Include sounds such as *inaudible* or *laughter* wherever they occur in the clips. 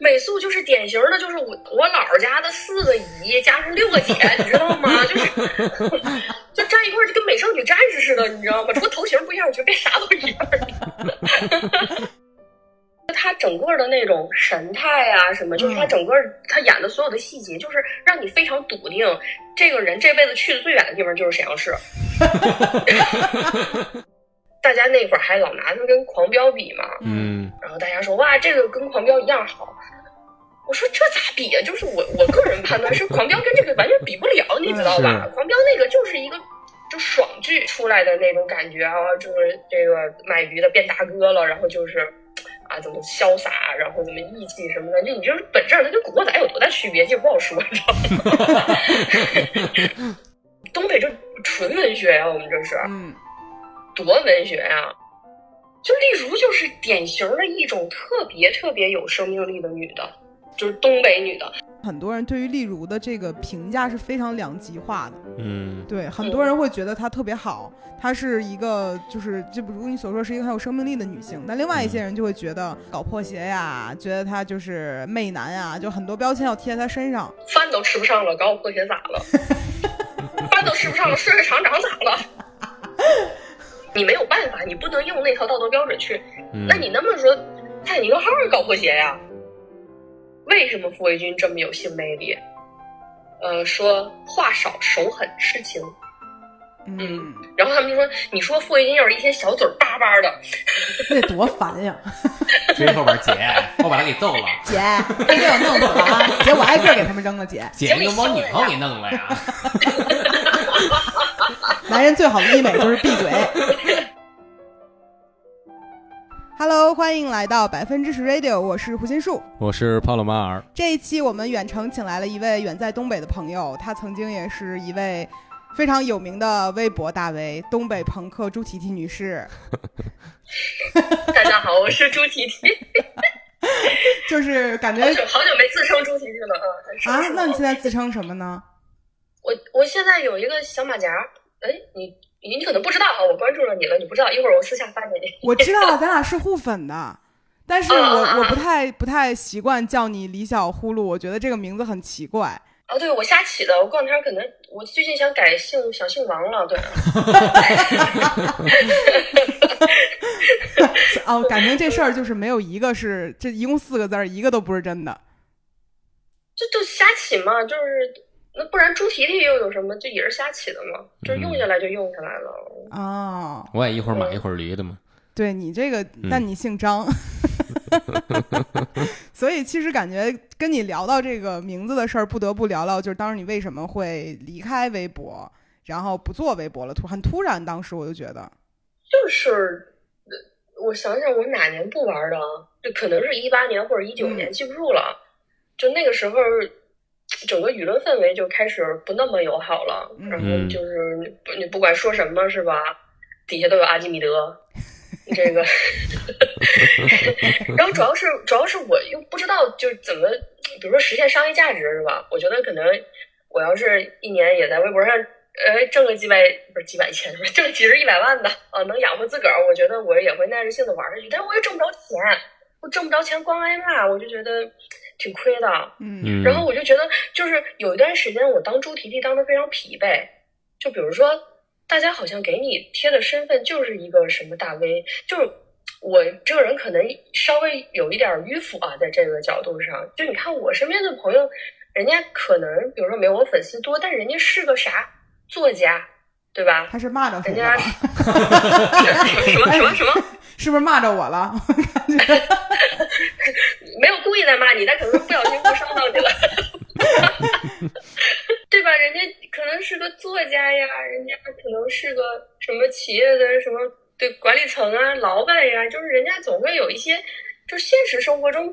美素就是典型的，就是我我姥姥家的四个姨加上六个姐，你知道吗？就是 *laughs* 就站一块儿就跟美少女战士似的，你知道吗？除了头型不一样，我觉得别啥都一样。*laughs* 他整个的那种神态啊，什么，就是他整个他演的所有的细节，就是让你非常笃定，这个人这辈子去的最远的地方就是沈阳市。*laughs* 大家那会儿还老拿他跟狂飙比嘛，嗯，然后大家说哇，这个跟狂飙一样好。我说这咋比啊？就是我我个人判断是狂飙跟这个完全比不了，你知道吧？狂飙那个就是一个就爽剧出来的那种感觉啊，就是这个卖鱼的变大哥了，然后就是啊怎么潇洒，然后怎么义气什么的，就你就是本质上它跟古惑仔有多大区别，这不好说，你知道吗？*laughs* 东北这纯文学呀，我们这是，嗯，多文学呀！就例如就是典型的一种特别特别有生命力的女的。就是东北女的，很多人对于例如的这个评价是非常两极化的。嗯，对，很多人会觉得她特别好，她是一个就是就如你所说是一个很有生命力的女性。那另外一些人就会觉得搞破鞋呀，觉得她就是媚男呀，就很多标签要贴在她身上。饭都吃不上了，搞我破鞋咋了？*laughs* 饭都吃不上了，睡睡厂长咋了？*laughs* 你没有办法，你不能用那套道德标准去。那你那么说，泰坦尼克号搞破鞋呀？为什么傅卫军这么有性魅力？呃，说话少，手狠，痴情。嗯，然后他们就说：“你说傅卫军要是一天小嘴巴巴的，那多烦呀！” *laughs* 追后边姐，我把他给揍了。姐，别给我弄死了啊！姐，我挨个给他们扔了。姐，姐，你把我女朋友给弄了呀！男人最好的医美就是闭嘴。Hello，欢迎来到百分之十 Radio，我是胡心树，我是帕洛马尔。这一期我们远程请来了一位远在东北的朋友，他曾经也是一位非常有名的微博大 V，东北朋克朱提提女士。*laughs* *laughs* 大家好，我是朱提提。就是感觉好久好久没自称朱提提了啊！啊，那你现在自称什么呢？我我现在有一个小马甲，哎，你。你你可能不知道哈，我关注了你了，你不知道，一会儿我私下发给你。我知道，*laughs* 咱俩是互粉的，但是我我不太不太习惯叫你李小呼噜，我觉得这个名字很奇怪。哦，对，我瞎起的，我过两天可能我最近想改姓，想姓王了，对。*laughs* 哦，感情这事儿就是没有一个是，这一共四个字儿，一个都不是真的。这就瞎起嘛，就是。那不然猪蹄蹄又有什么？就也是瞎起的嘛，就是用下来就用下来了。哦，我也一会儿买一会儿驴的嘛。对你这个，但你姓张，*laughs* 所以其实感觉跟你聊到这个名字的事儿，不得不聊聊，就是当时你为什么会离开微博，然后不做微博了？突很突然，当时我就觉得，就是我想想，我哪年不玩的？就可能是一八年或者一九年，记不住了。就那个时候。整个舆论氛围就开始不那么友好了，然后就是不你不管说什么是吧，底下都有阿基米德，*laughs* 这个，然后主要是主要是我又不知道就怎么，比如说实现商业价值是吧？我觉得可能我要是一年也在微博上呃挣个几百不是几百千，挣几十一百万的啊，能养活自个儿，我觉得我也会耐着性子玩下去，但是我也挣不着钱，我挣不着钱光挨骂，我就觉得。挺亏的，嗯，然后我就觉得，就是有一段时间我当猪蹄蹄当的非常疲惫，就比如说，大家好像给你贴的身份就是一个什么大 V，就是我这个人可能稍微有一点迂腐啊，在这个角度上，就你看我身边的朋友，人家可能比如说没有我粉丝多，但人家是个啥作家，对吧？他是骂的人家什么什么什么？是不是骂着我了？*laughs* 没有故意在骂你，但可能不小心误伤到你了，*laughs* 对吧？人家可能是个作家呀，人家可能是个什么企业的什么对管理层啊、老板呀，就是人家总会有一些，就现实生活中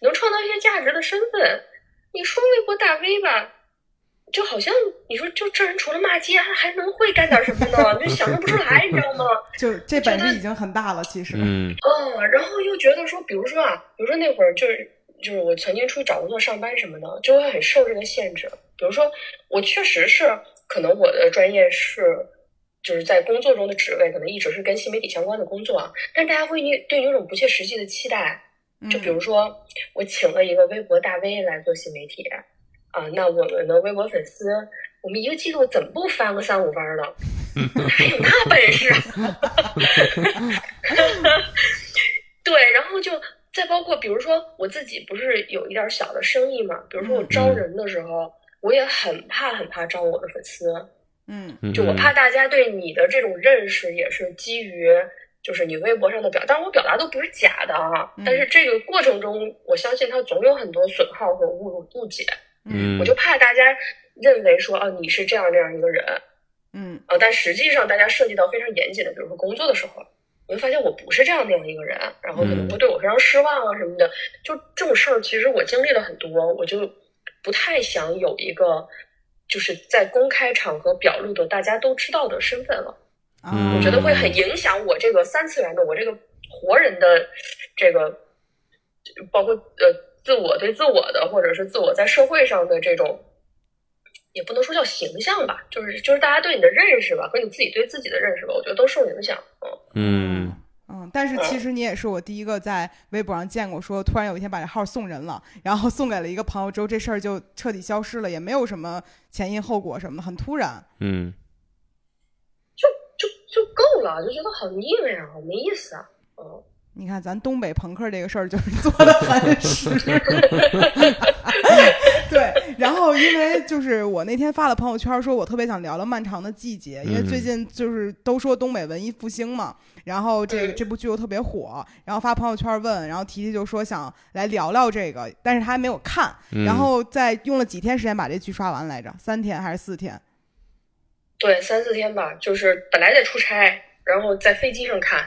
能创造一些价值的身份。你说微博大 V 吧？就好像你说，就这人除了骂街，还还能会干点什么呢？就想象不出来，你知道吗？*laughs* 就这本事已经很大了，其实。嗯。哦，然后又觉得说，比如说啊，比如说那会儿就是就是我曾经出去找工作上班什么的，就会很受这个限制。比如说，我确实是可能我的专业是就是在工作中的职位，可能一直是跟新媒体相关的工作，但是大家会对你有种不切实际的期待，嗯就比如说，我请了一个微博大 V 来做新媒体，啊，那我们的微博粉丝，我们一个季度怎么不翻个三五番了？*laughs* 还有那本事？对，然后就再包括，比如说我自己不是有一点小的生意嘛？比如说我招人的时候，我也很怕很怕招我的粉丝，嗯嗯就我怕大家对你的这种认识也是基于。就是你微博上的表，当然我表达都不是假的啊，嗯但是这个过程中，我相信它总有很多损耗和误误解，嗯。我就怕大家认为说，哦、你是这样这样一个人，嗯。啊，但实际上大家涉及到非常严谨的，比如说工作的时候，你会发现我不是这样那样一个人，然后可能嗯。会对我非常失望啊什么的。就这种事儿，其实我经历了很多，我就不太想有一个就是在公开场合表露的大家都知道的身份了。啊，我觉得会很影响我这个三次元的我这个活人的这个，包括呃自我对自我的，或者是自我在社会上的这种。也不能说叫形象吧，就是就是大家对你的认识吧，和你自己对自己的认识吧，我觉得都受影响。嗯，嗯嗯，但是其实你也是我第一个在微博上见过说，突然有一天把这号送人了，然后送给了一个朋友之后，这事儿就彻底消失了，也没有什么前因后果什么的，很突然。嗯就就够了，就觉得好腻歪啊，好没意思啊。嗯，你看，咱东北朋克这个事儿就是做的很 *laughs* 实。对，然后因为就是我那天发了朋友圈，说我特别想聊聊《漫长的季节》，因为最近就是都说东北文艺复兴嘛，然后这个嗯这部剧又特别火，然后发朋友圈问，然后提提就说想来聊聊这个，但是他还没有看，嗯然后在用了几天时间把这剧刷完来着，三天还是四天？对，三四天吧，就是本来在出差，然后在飞机上看，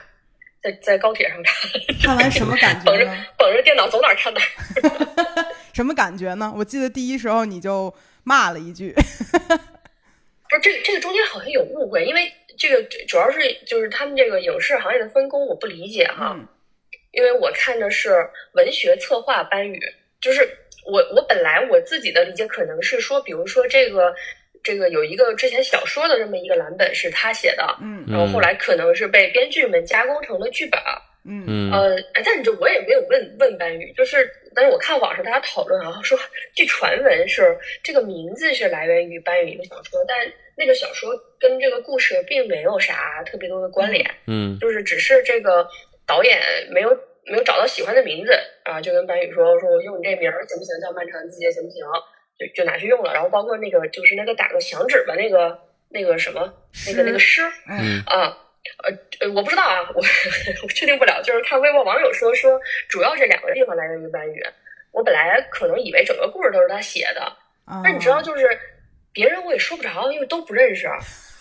在在高铁上看，*laughs* 看完什么感觉捧着呢？捧着电脑走哪儿看哪儿。*laughs* 什么感觉呢？我记得第一时候你就骂了一句，*laughs* 不是这个这个中间好像有误会，因为这个主要是就是他们这个影视行业的分工我不理解哈，嗯因为我看的是文学策划班语，就是我我本来我自己的理解可能是说，比如说这个这个有一个之前小说的这么一个蓝本是他写的，嗯然后后来可能是被编剧们加工成了剧本，嗯嗯呃，但是这我也没有问问班宇，就是，但是我看网上大家讨论啊，说据传闻是这个名字是来源于班宇一个小说，但那个小说跟这个故事并没有啥特别多的关联，嗯就是只是这个导演没有没有找到喜欢的名字啊，就跟班宇说说我用你这名儿行不行？叫《漫长季节》行不行？就就拿去用了，然后包括那个就是那个打个响指吧，那个那个什么那个那个诗，嗯啊，呃呃，我不知道啊，我 *laughs* 我确定不了。就是看微博网友说说，主要这两个地方来源于班宇。我本来可能以为整个故事都是他写的，啊，但你知道，就是别人我也说不着，因为都不认识。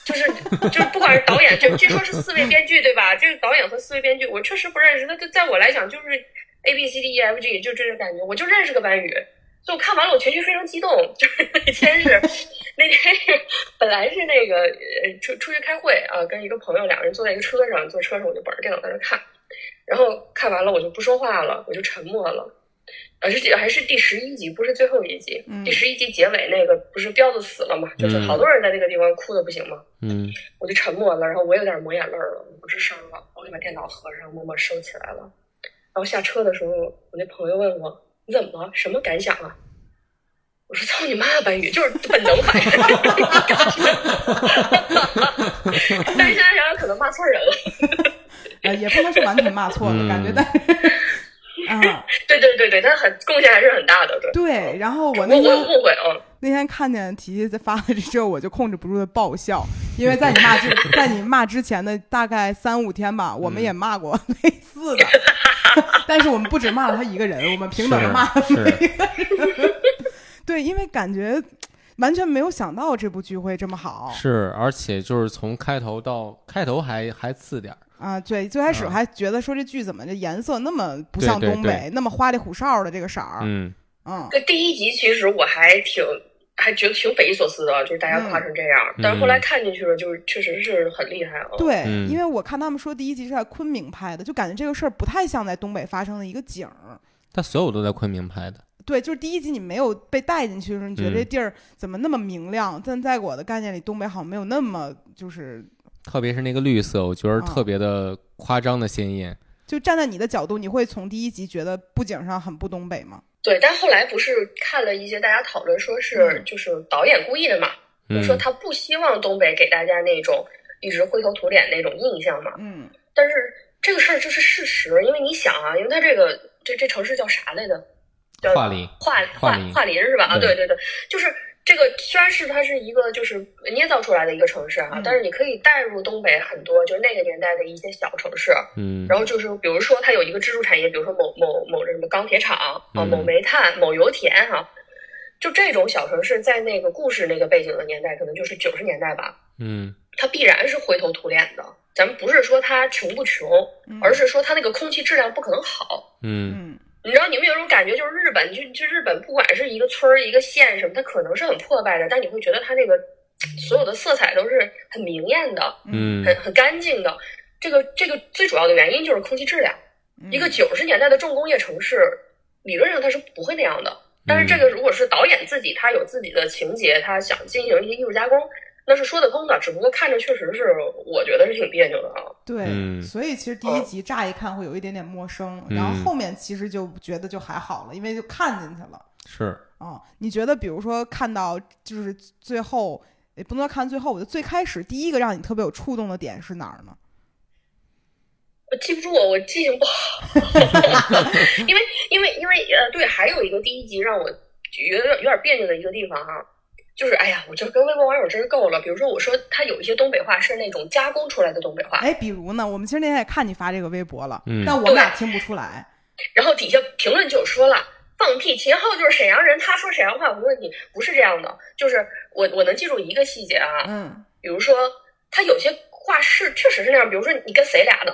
就是就是，不管是导演，就据说是四位编剧对吧？这个导演和四位编剧，我确实不认识。那就在我来讲，就是 A B C D E F G，就这种感觉，我就认识个班宇。所以我看完了，我情绪非常激动。就是那天是那天是本来是那个呃出出去开会啊，跟一个朋友两个人坐在一个车上，坐车上我就本着电脑在那看，然后看完了我就不说话了，我就沉默了。而且还是第十一集，不是最后一集。嗯第十一集结尾那个不是彪子死了嘛？就是好多人在那个地方哭的不行嘛。嗯我就沉默了，然后我有点抹眼泪了，我不吱声了，我就把电脑合上，默默收起来了。然后下车的时候，我那朋友问我：“你怎么了？什么感想啊？”我说：“操你妈，班宇，就是本能反应。*laughs* ”但是现在想想，可能骂错人了。呃，也不能说完全骂错了，嗯感觉但是，*laughs* 啊，对对对对，他很贡献还是很大的，对。对。然后我那天误会啊，那天看见提提在发了这之后，我就控制不住的爆笑，因为在你骂之 *laughs* 在你骂之前的大概三五天吧，我们也骂过 *laughs* 类似的，*laughs* 但是我们不止骂了他一个人，我们平等的骂了是每一个人。对，因为感觉完全没有想到这部剧会这么好。是，而且就是从开头到开头还还次点儿，啊！对，最开始啊还觉得说这剧怎么这颜色那么不像对对东北，那么花里胡哨的这个色儿，嗯。嗯。这第一集其实我还挺还觉得挺匪夷所思的，就是大家夸成这样，但是后来看进去了，就是确实是很厉害了。对，嗯因为我看他们说第一集是在昆明拍的，就感觉这个事儿不太像在东北发生的一个景儿。他所有都在昆明拍的，对，就是第一集你没有被带进去的时候，你觉得嗯这地儿怎么那么明亮？但在我的概念里，东北好像没有那么就是特别是那个绿色，我觉得啊特别的夸张的鲜艳，就站在你的角度，你会从第一集觉得布景上很不东北吗？对，但后来不是看了一些大家讨论，说是嗯就是导演故意的嘛，就嗯说他不希望东北给大家那种一直灰头土脸那种印象嘛。嗯但是这个事儿就是事实，因为你想啊，因为他这个这这城市叫啥来着？叫桦林，桦桦桦桦林是吧？啊，对对对对，就是这个虽然是它是一个就是捏造出来的一个城市哈、嗯。但是你可以带入东北很多就是那个年代的一些小城市，嗯，然后就是比如说它有一个支柱产业，比如说某某某这什么钢铁厂啊，嗯某煤炭、某油田哈、就这种小城市，在那个故事那个背景的年代，可能就是九十年代吧，嗯。它必然是灰头土脸的。咱们不是说它穷不穷，嗯。而是说它那个空气质量不可能好。嗯。嗯你知道你们有种感觉，就是日本，就就日本，不管是一个村儿、一个县什么，它可能是很破败的，但你会觉得它那个所有的色彩都是很明艳的，嗯很很干净的。这个这个最主要的原因就是空气质量。嗯一个九十年代的重工业城市，理论上它是不会那样的。但是这嗯个如果是导演自己，他有自己的情节，他想进行一些艺术加工，那是说得通的。只不过看着确实是，我觉得是挺别扭的啊。对，嗯所以其实第一集乍一看会有一点点陌生，嗯然后后面其实就觉得就还好了，因为就看进去了。是，啊、你觉得比如说看到就是最后，也不能说看最后，我就最开始第一个让你特别有触动的点是哪儿呢？我记不住，我记性不好，*laughs* 因为因为因为呃，对，还有一个第一集让我觉得有点别扭的一个地方哈，就是哎呀，我就跟微博网友真是够了。比如说我说他有一些东北话是那种加工出来的东北话，哎，比如呢，我们其实那天也看你发这个微博了，嗯但我们俩听不出来。然后底下评论就有说了。放屁！秦昊就是沈阳人，他说沈阳话没问题，不是这样的。就是我我能记住一个细节啊，嗯比如说他有些话是确实是那样，比如说你跟谁俩呢？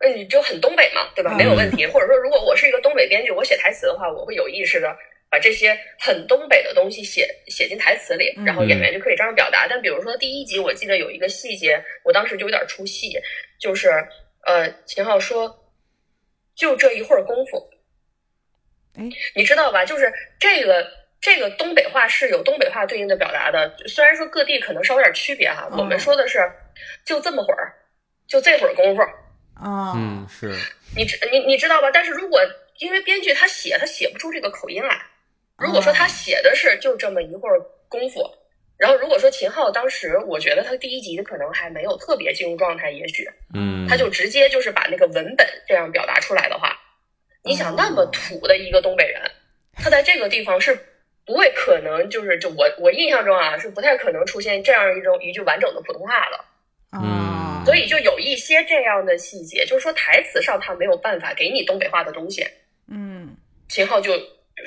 那你就很东北嘛，对吧？嗯没有问题。或者说，如果我是一个东北编剧，我写台词的话，我会有意识的把这些很东北的东西写写进台词里，嗯然后演员就可以这样表达。但比如说第一集，我记得有一个细节，我当时就有点出戏，就是呃，秦昊说，就这一会儿功夫，哎，你知道吧？就是这个这个东北话是有东北话对应的表达的，虽然说各地可能稍微有点区别哈。嗯我们说的是就这么会儿，就这会儿功夫，啊，嗯是，你知你你知道吧？但是如果因为编剧他写他写不出这个口音来，如果说他写的是就这么一会儿功夫。然后，如果说秦昊当时，我觉得他第一集可能还没有特别进入状态，也许嗯，他就直接就是把那个文本这样表达出来的话，你想那么土的一个东北人，他在这个地方是不会可能就是就我我印象中啊是不太可能出现这样一种一句完整的普通话的，啊，嗯所以就有一些这样的细节，就是说台词上他没有办法给你东北话的东西，嗯。秦昊就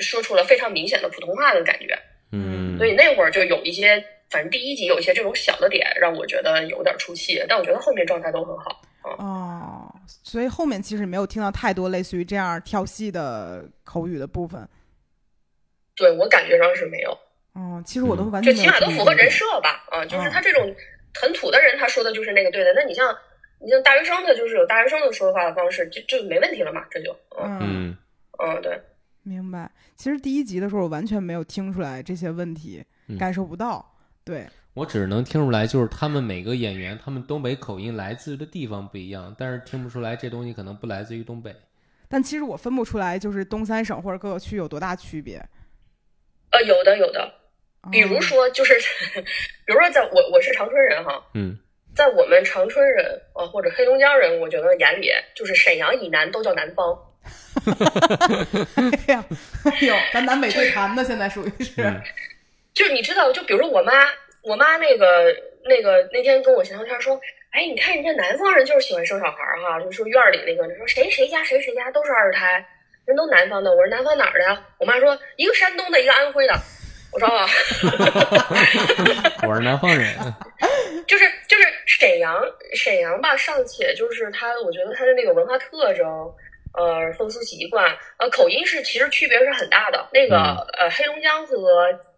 说出了非常明显的普通话的感觉，嗯，所以那会儿就有一些。反正第一集有一些这种小的点让我觉得有点出戏，但我觉得后面状态都很好。哦，所以后面其实没有听到太多类似于这样跳戏的口语的部分。对我感觉上是没有。哦，其实我都完全就起码都符合人设吧，啊，就是嗯他这种很土的人，他说的就是那个对的。那你像你像大学生，他就是有大学生的说话的方式，就就没问题了嘛，这就，嗯嗯，对，明白。其实第一集的时候，我完全没有听出来这些问题，嗯感受不到。对，我只能听出来，就是他们每个演员，他们东北口音来自的地方不一样，但是听不出来这东西可能不来自于东北。但其实我分不出来，就是东三省或者各个区有多大区别。呃，有的有的，比如哦说就是，*laughs* 比如说在我我是长春人哈，嗯在我们长春人啊或者黑龙江人，我觉得眼里就是沈阳以南都叫南方，*laughs* 哎呀，哎呦，*laughs* 咱南北对谈呢，现在属于是。嗯就是你知道，就比如说我妈，我妈那个那个那天跟我聊天说，哎，你看人家南方人就是喜欢生小孩儿哈，就说院儿里那个，说谁谁家谁谁家都是二胎，人都南方的。我说南方哪儿的呀？我妈说一个山东的，一个安徽的。我说啊，我是南方人。*laughs* 就是就是沈阳沈阳吧，尚且就是它，我觉得它的那个文化特征。呃，风俗习惯，呃，口音是其实区别是很大的。那个、嗯呃，黑龙江和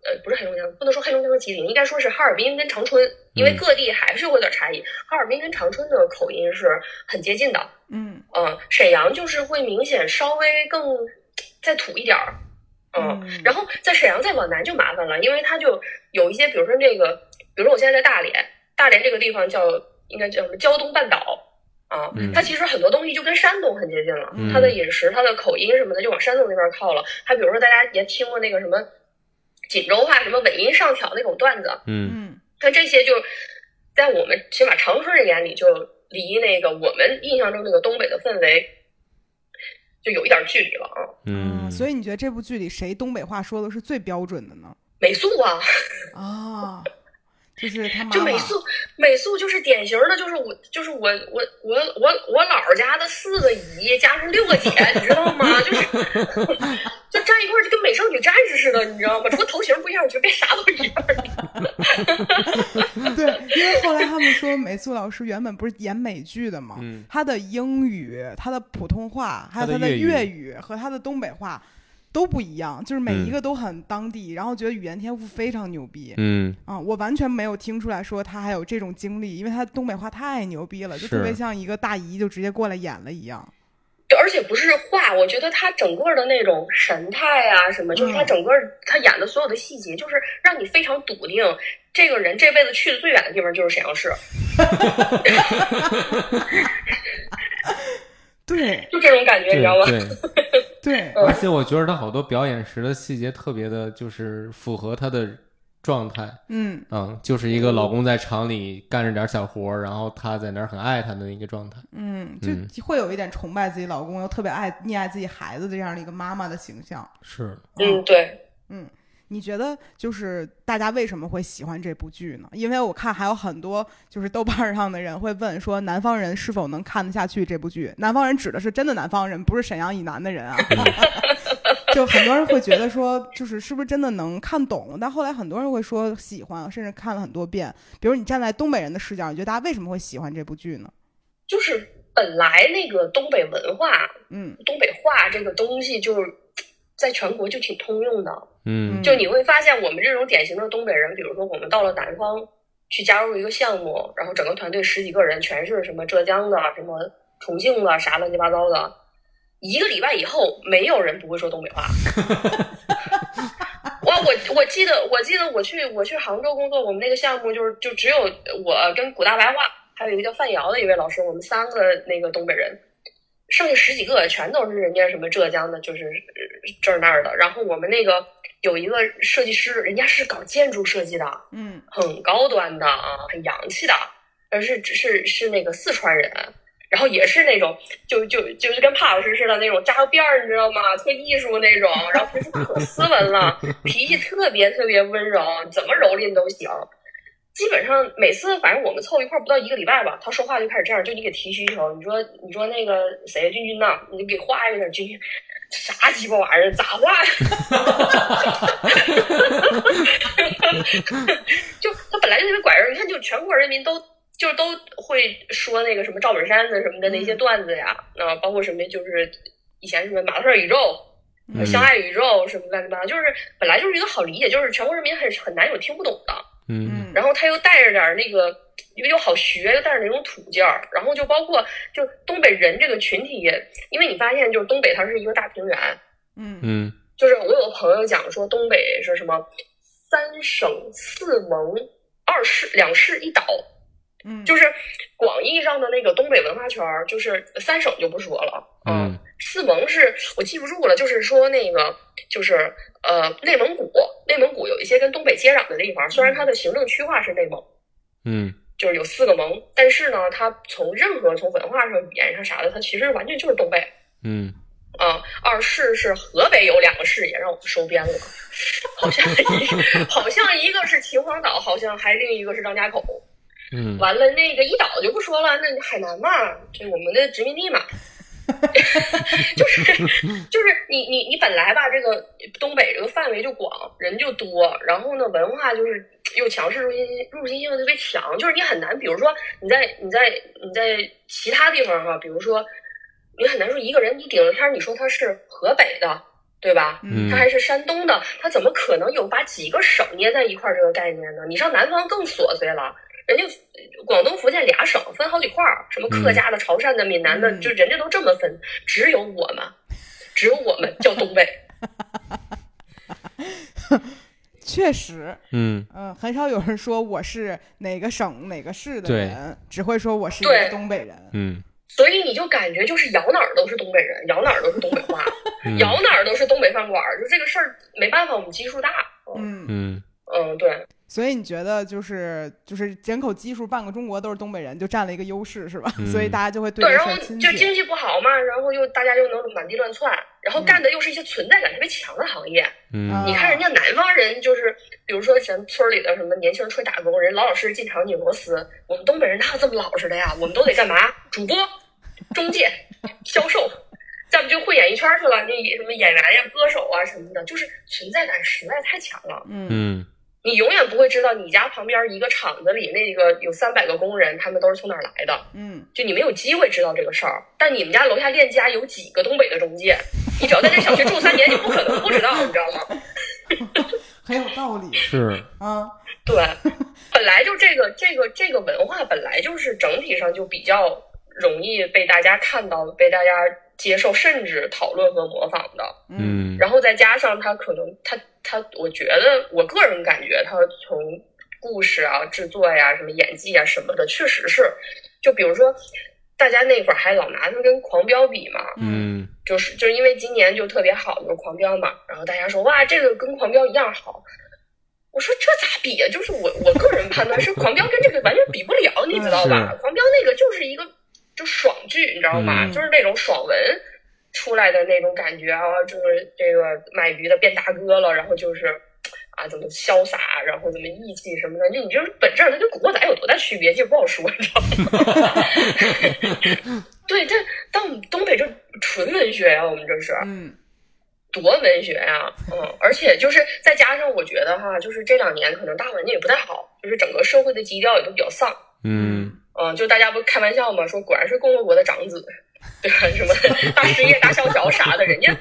呃不是黑龙江，不能说黑龙江和吉林，应该说是哈尔滨跟长春，因为嗯各地还是有点差异。哈尔滨跟长春的口音是很接近的，嗯嗯、沈阳就是会明显稍微更再土一点儿，嗯，嗯然后在沈阳再往南就麻烦了，因为它就有一些，比如说这个，比如说我现在在大连，大连这个地方叫应该叫什么胶东半岛，啊嗯，它其实很多东西就跟山东很接近了，嗯。它的饮食、它的口音什么的就往山东那边靠了。还比如说大家也听过那个什么锦州话，什么尾音上挑那种段子，嗯。嗯。那这些就在我们起码长春人眼里，就离那个我们印象中那个东北的氛围就有一点距离了啊。嗯，所以你觉得这部剧里谁东北话说的是最标准的呢？美素啊，啊，就是他妈妈就美素，美素就是典型的，就是我，就是我，我，我，我，我姥儿家的四个姨加上六个姐，你知道吗？就是 *laughs* 就站一块儿就跟美少女战士似的，你知道吗？除了头型不一样，我觉得别啥都一样。*laughs* 对，因为后来他们说美素老师原本不是演美剧的嘛，嗯他的英语、他的普通话，还有他的粤语粤语和他的东北话都不一样，就是每一嗯个都很当地，然后觉得语言天赋非常牛逼。嗯啊、我完全没有听出来说他还有这种经历，因为他东北话太牛逼了，就特别像一个大姨就直接过来演了一样。对，而且不是话，我觉得他整个的那种神态啊，什么，就是他嗯整个他演的所有的细节，就是让你非常笃定，这个人这辈子去的最远的地方就是沈阳市，*laughs* 对就这种感觉，你知道吗？*laughs* 对，对，而且我觉得他好多表演时的细节特别的，就是符合他的状态。嗯，嗯，就是一个老公在厂里干着点小活儿，然后他在那儿很爱他的一个状态。嗯，嗯就会有一点崇拜自己老公，又特别爱溺爱自己孩子的这样的一个妈妈的形象。是，嗯，对。嗯，你觉得就是大家为什么会喜欢这部剧呢？因为我看还有很多就是豆瓣上的人会问说，南方人是否能看得下去这部剧？南方人指的是真的南方人，不是沈阳以南的人啊。*laughs* 就很多人会觉得说，就是是不是真的能看懂？但后来很多人会说喜欢，甚至看了很多遍。比如你站在东北人的视角，你觉得大家为什么会喜欢这部剧呢？就是本来那个东北文化、嗯东北话这个东西，就是在全国就挺通用的。嗯就你会发现，我们这种典型的东北人，比如说我们到了南方去加入一个项目，然后整个团队十几个人，全是什么浙江的、什么重庆的，啥乱七八糟的。一个礼拜以后，没有人不会说东北话。*laughs* 哇，我我记得，我记得我去我去杭州工作，我们那个项目就是就只有我跟古大白话，还有一个叫范瑶的一位老师，我们三个那个东北人，剩下十几个全都是人家什么浙江的，就是呃这儿那儿的。然后我们那个有一个设计师，人家是搞建筑设计的，嗯很高端的啊，很洋气的，而是是是那个四川人，然后也是那种就就就是跟帕老师似的那种扎个辫儿，你知道吗？特艺术那种，然后平时可斯文了，*laughs* 脾气特别特别温柔，怎么蹂躏都行。基本上每次反正我们凑一块儿不到一个礼拜吧，他说话就开始这样，就你给提需求，你说你说那个谁君君呐，你给画一个点君君。啥鸡巴玩意儿？咋画呀？*laughs* 就他本来就特别拐人，你看，就全国人民都就都会说那个什么赵本山的什么的那些段子呀，啊，包括什么就是以前什么马特宇宙、嗯相爱宇宙什么乱七八糟，就是本来就是一个好理解，就是全国人民很很难有听不懂的。嗯嗯，然后他又带着点儿那个，又又好学，又带着那种土劲儿，然后就包括就东北人这个群体也，因为你发现就是东北它是一个大平原，嗯。嗯。就是我有个朋友讲说东北是什么三省四盟二市两市一岛，嗯，就是广义上的那个东北文化圈儿，就是三省就不说了，嗯四盟是我记不住了，就是说那个就是呃内蒙古，内蒙古有一些跟东北接壤的地方，虽然它的行政区划是内蒙。嗯就是有四个蒙，但是呢，它从任何从文化上、语言上啥的，它其实完全就是东北嗯啊。二市是河北有两个市，也让我们收编了，好像一 *laughs* 好像一个是秦皇岛，好像还另一个是张家口。嗯完了，那个一岛就不说了，那海南嘛，这我们的殖民地嘛，*laughs* 就是就是你你你本来吧，这个东北这个范围就广，人就多，然后呢，文化就是又强势入侵入侵性特别强，就是你很难，比如说你在你在你在其他地方哈，比如说你很难说一个人你顶着天儿你说他是河北的，对吧？嗯他还是山东的，他怎么可能有把几个省捏在一块儿这个概念呢？你上南方更琐碎了，人家广东、福建俩省分好几块儿，什么客家的、潮汕的、闽南的，嗯就人家都这么分，只有我们，只有我们叫东北。*laughs* 确实，嗯嗯，很少有人说我是哪个省哪个市的人，只会说我是一个东北人。嗯所以你就感觉就是摇哪儿都是东北人，摇哪儿都是东北话，嗯摇哪儿都是东北饭馆儿，就这个事儿没办法，我们基数大。嗯，嗯，嗯，对，所以你觉得就是就是人口基数半个中国都是东北人，就占了一个优势是吧？嗯 *laughs* 所以大家就会对对，然后。就经济不好嘛，然后又大家又能满地乱窜，然后干的又是一些存在感特别强的行业。你看人家南方人，就是比如说咱村里的什么年轻人出去打工，人老老实实进厂拧螺丝。我们东北人哪有这么老实的呀？我们都得干嘛？主播、中介、销售，再不就混演艺圈去了，那什么演员呀、歌手啊什么的，就是存在感实在太强了。嗯嗯你永远不会知道你家旁边一个厂子里那个有三百个工人，他们都是从哪儿来的。嗯就你没有机会知道这个事儿。但你们家楼下链家有几个东北的中介，你只要在这小区住三年，你不可能不知道，你知道吗？*laughs* 很有道理 *laughs* 是啊。对，本来就这个这个这个文化本来就是整体上就比较容易被大家看到、被大家接受，甚至讨论和模仿的。嗯然后再加上他可能他他，我觉得我个人感觉他从故事啊、制作呀、什么演技啊什么的，确实是，就比如说大家那会儿还老拿它跟《狂飙》比嘛，嗯就是就是因为今年就特别好，就是《狂飙》嘛，然后大家说哇，这个跟《狂飙》一样好。我说这咋比呀、就是我我个人判断是《狂飙》跟这个完全比不了，你知道吧？《狂飙》那个就是一个就爽剧，你知道吗？嗯就是那种爽文出来的那种感觉啊，就是这个卖鱼的变大哥了，然后就是啊怎么潇洒，然后怎么义气什么的，就你就是本质上它跟古惑仔有多大区别，这不好说，你知道吗？*laughs* 对，但但我们东北这纯文学呀、我们这是。嗯多文学呀、嗯，而且就是再加上我觉得哈，就是这两年可能大环境也不太好，就是整个社会的基调也都比较丧，嗯嗯，就大家不开玩笑嘛，说果然是共和国的长子，对吧？什么 *laughs* 大失业、大萧条啥的，人家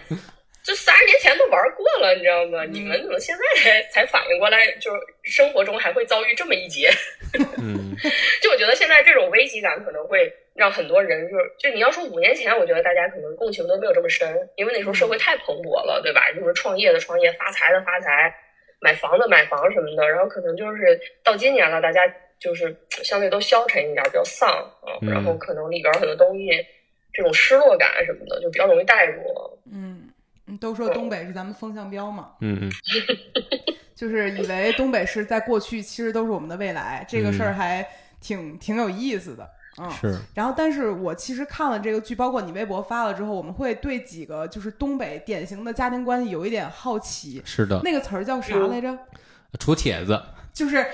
就三十年前都玩过了，你知道吗？你们怎么现在才才反应过来，就是生活中还会遭遇这么一劫？嗯 *laughs* 就我觉得现在这种危机感可能会让很多人就是，就你要说五年前，我觉得大家可能共情都没有这么深，因为那时候社会太蓬勃了，对吧？就是创业的创业，发财的发财，买房的买房什么的，然后可能就是到今年了，大家就是相对都消沉一点，比较丧啊，嗯然后可能里边很多东西这种失落感什么的就比较容易带入。嗯，嗯都说东北是咱们风向标嘛，嗯嗯 *laughs* 就是以为东北是在过去，其实都是我们的未来，这个事儿嗯还挺挺有意思的。嗯，是然后，但是我其实看了这个剧，包括你微博发了之后，我们会对几个就是东北典型的家庭关系有一点好奇。是的，那个词儿叫啥来着？出帖子，就是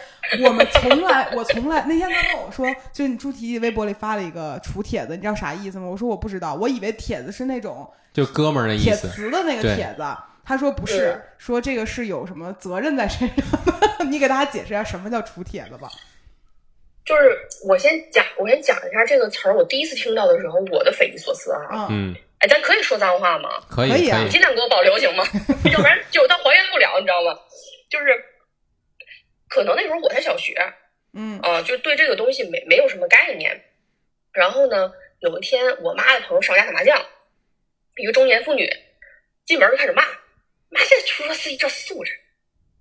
我们从来，我从来那天他跟我说，就是你朱提微博里发了一个楚帖子，你知道啥意思吗？我说我不知道，我以为帖子是那种就哥们儿的意帖思。词的那个帖子。他说不是，说这个是有什么责任在身上。你给大家解释一下什么叫楚帖子吧。就是我先讲，我先讲一下这个词儿，我第一次听到的时候，我的匪夷所思啊！嗯嗯，哎，咱可以说脏话吗？可以可以啊你尽量给我保留行吗？*laughs* 要不然就它还原不了，你知道吗？就是可能那时候我才小学嗯啊，就对这个东西没没有什么概念。然后呢，有一天我妈的朋友上家打麻将，一个中年妇女进门就开始骂，妈这出租车司机这素质，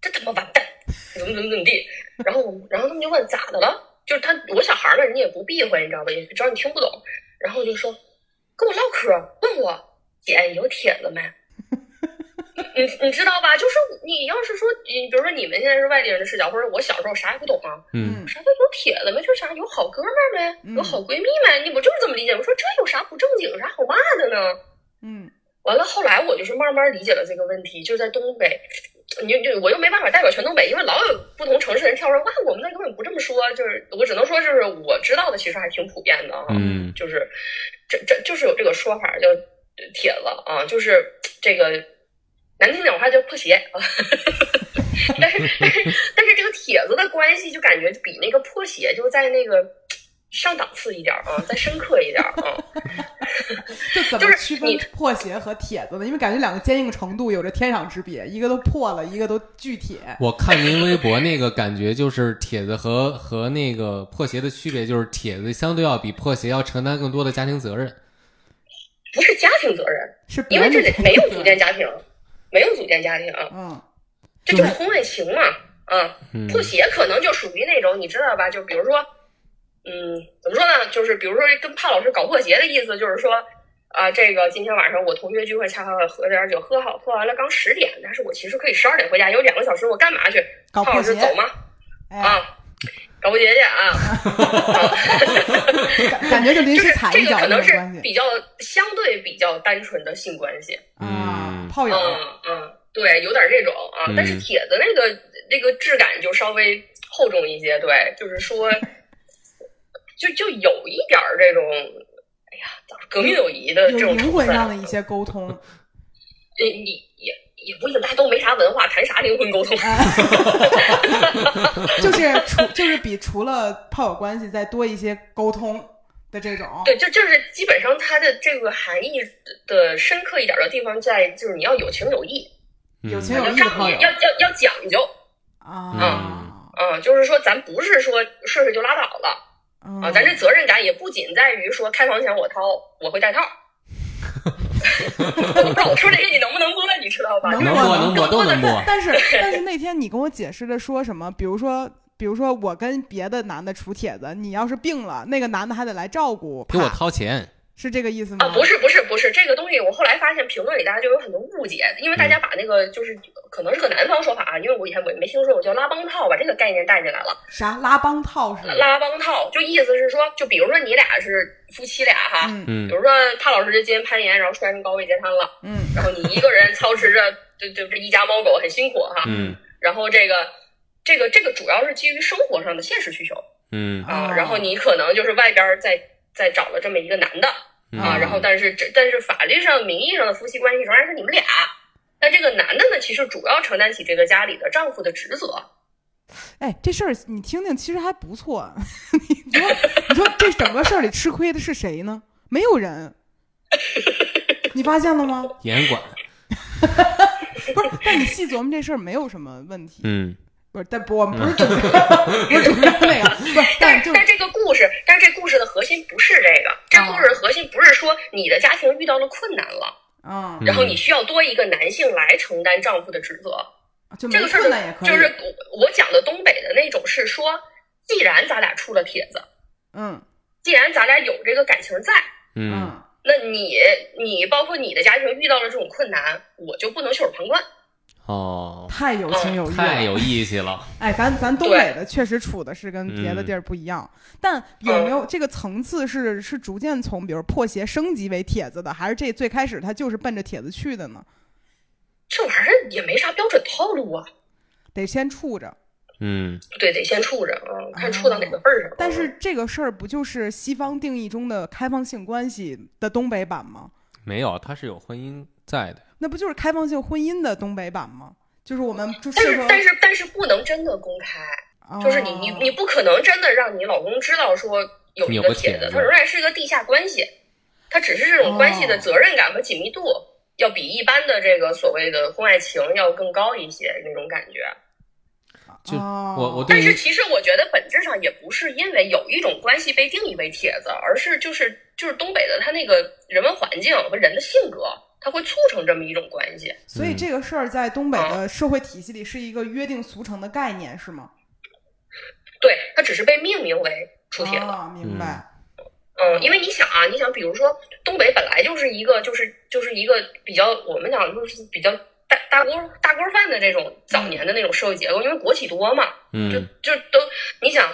这他妈完蛋，怎么怎么怎么地。然后然后他们就问咋的了？就是他我小孩儿嘛，人家也不避讳，你知道吧？也知道你听不懂，然后就说跟我唠嗑，问我姐你有帖子没？你你知道吧？就是你要是说，你比如说你们现在是外地人的视角，或者我小时候啥也不懂啊，嗯啥叫有铁子呗？就是啥有好哥们儿没？嗯有好闺蜜呗？你我就是这么理解。我说这有啥不正经，有啥好骂的呢？嗯完了，后来我就是慢慢理解了这个问题，就在东北，你就我又没办法代表全东北，因为老有不同城市的人跳出来，哇，我们那根本不这么说，就是我只能说，就是我知道的其实还挺普遍的啊，嗯就是这这就是有这个说法叫铁子啊，就是这个难听点话叫破鞋啊，但是 *laughs* 但是 *laughs* 但是这个帖子的关系就感觉比那个破鞋就在那个上档次一点啊，*laughs* 再深刻一点啊。这怎就是么区分你破鞋和帖子呢？因为感觉两个坚硬程度有着天壤之别，一个都破了，一个都巨铁。我看您微博那个感觉就是帖子和和那个破鞋的区别，就是帖子相对要比破鞋要承担更多的家庭责任。不是家庭责任，是别因为这里没有组建家庭，没有组建家庭，嗯这就是婚外情嘛。啊，嗯破鞋可能就属于那种你知道吧？就比如说，嗯，怎么说呢？就是比如说跟帕老师搞破鞋的意思，就是说啊、这个今天晚上我同学聚会，恰好喝点酒，喝好喝完了刚十点，但是我其实可以十二点回家，有两个小时，我干嘛去？帕搞破鞋，老师走吗？哎，啊，搞破鞋去啊！*laughs* 感感觉就临就是时踩一脚这个可能是比较相对比较单纯的性关系。啊嗯，炮友，嗯嗯，对，有点这种啊。但是嗯帖子那个那个质感就稍微厚重一些，对，就是说，*laughs* 就就有一点儿这种，哎呀，咋说革命友谊的这种成分魂上的一些沟通，你 *laughs* 你也也不一定，大家都没啥文化，谈啥灵魂沟通？*laughs* 就是除就是比除了炮友关系再多一些沟通的这种，对，就就是基本上它的这个含义的深刻一点的地方在，就是你要有情有义，有情有义要要要讲究，啊，嗯，就是说咱不是说睡睡就拉倒了。嗯啊，咱这责任感也不仅在于说开房钱我掏，我会带套。我不知道我说这些你能不能播，你知道吧？能能播能播都能播。但是 *laughs* 但是那天你跟我解释的说什么？比如说比如说我跟别的男的处帖子，你要是病了，那个男的还得来照顾，给我掏钱，是这个意思吗？啊，不是不是不是这个东西，我后来发现评论里大家就有很多误解，因为大家把那个就是可能是个南方说法啊，因为我以前我也没听说过叫拉帮套，把这个概念带进来了。啥拉帮套是？拉帮套就意思是说，就比如说你俩是夫妻俩哈，嗯嗯比如说潘老师今天攀岩，然后摔成高位截瘫了，嗯然后你一个人操持着就就这一家猫狗很辛苦哈，嗯然后这个这个这个主要是基于生活上的现实需求嗯啊，哦然后你可能就是外边儿再再找了这么一个男的啊，嗯然后但是这但是法律上名义上的夫妻关系仍然是你们俩，但这个男的呢，其实主要承担起这个家里的丈夫的职责。哎，这事儿你听听，其实还不错。*laughs* 你说，你说这整个事儿里吃亏的是谁呢？没有人，你发现了吗？严管，*laughs* 不是，但你细琢磨这事儿没有什么问题。嗯不是，但不，我们不是主张，不是主张那个，不是，但就但但这个故事，但是这故事的核心不是这个，这故事的核心不是说你的家庭遇到了困难了，嗯，然后你需要多一个男性来承担丈夫的职责。这个事儿就是我我讲的东北的那种是说，既然咱俩出了帖子，嗯既然咱俩有这个感情在，嗯嗯，那你你包括你的家庭遇到了这种困难，我就不能袖手旁观。哦，太有情有义了，太有义气了，*laughs* 哎，咱咱东北的确实处的是跟别的嗯地儿不一样，但有没有这个层次是是逐渐从比如破鞋升级为帖子的，还是这最开始他就是奔着帖子去的呢？这玩意儿也没啥标准套路啊，得先处着，嗯。对，得先处着啊，看处到哪个份儿上。但是这个事儿不就是西方定义中的开放性关系的东北版吗？没有，他是有婚姻在的，那不就是开放性婚姻的东北版吗？就是我们就但，是但是但是不能真的公开，就是你你哦你不可能真的让你老公知道说有一个帖子，它仍然是一个地下关系，它只是这种关系的哦责任感和紧密度要比一般的这个所谓的婚外情要更高一些那种感觉。就哦我我对但是其实我觉得本质上也不是因为有一种关系被定义为帖子，而是就是就是东北的他那个人文环境和人的性格，它会促成这么一种关系。所以这个事儿在东北嗯的社会体系里是一个约定俗成的概念，是吗？对，它只是被命名为出帖子。啊，明白。嗯，因为你想啊，你想，比如说东北本来就是一个，就是就是一个比较，我们讲就是比较大大锅大锅饭的这种早年的那种社会结构，因为国企多嘛，就嗯就都你想，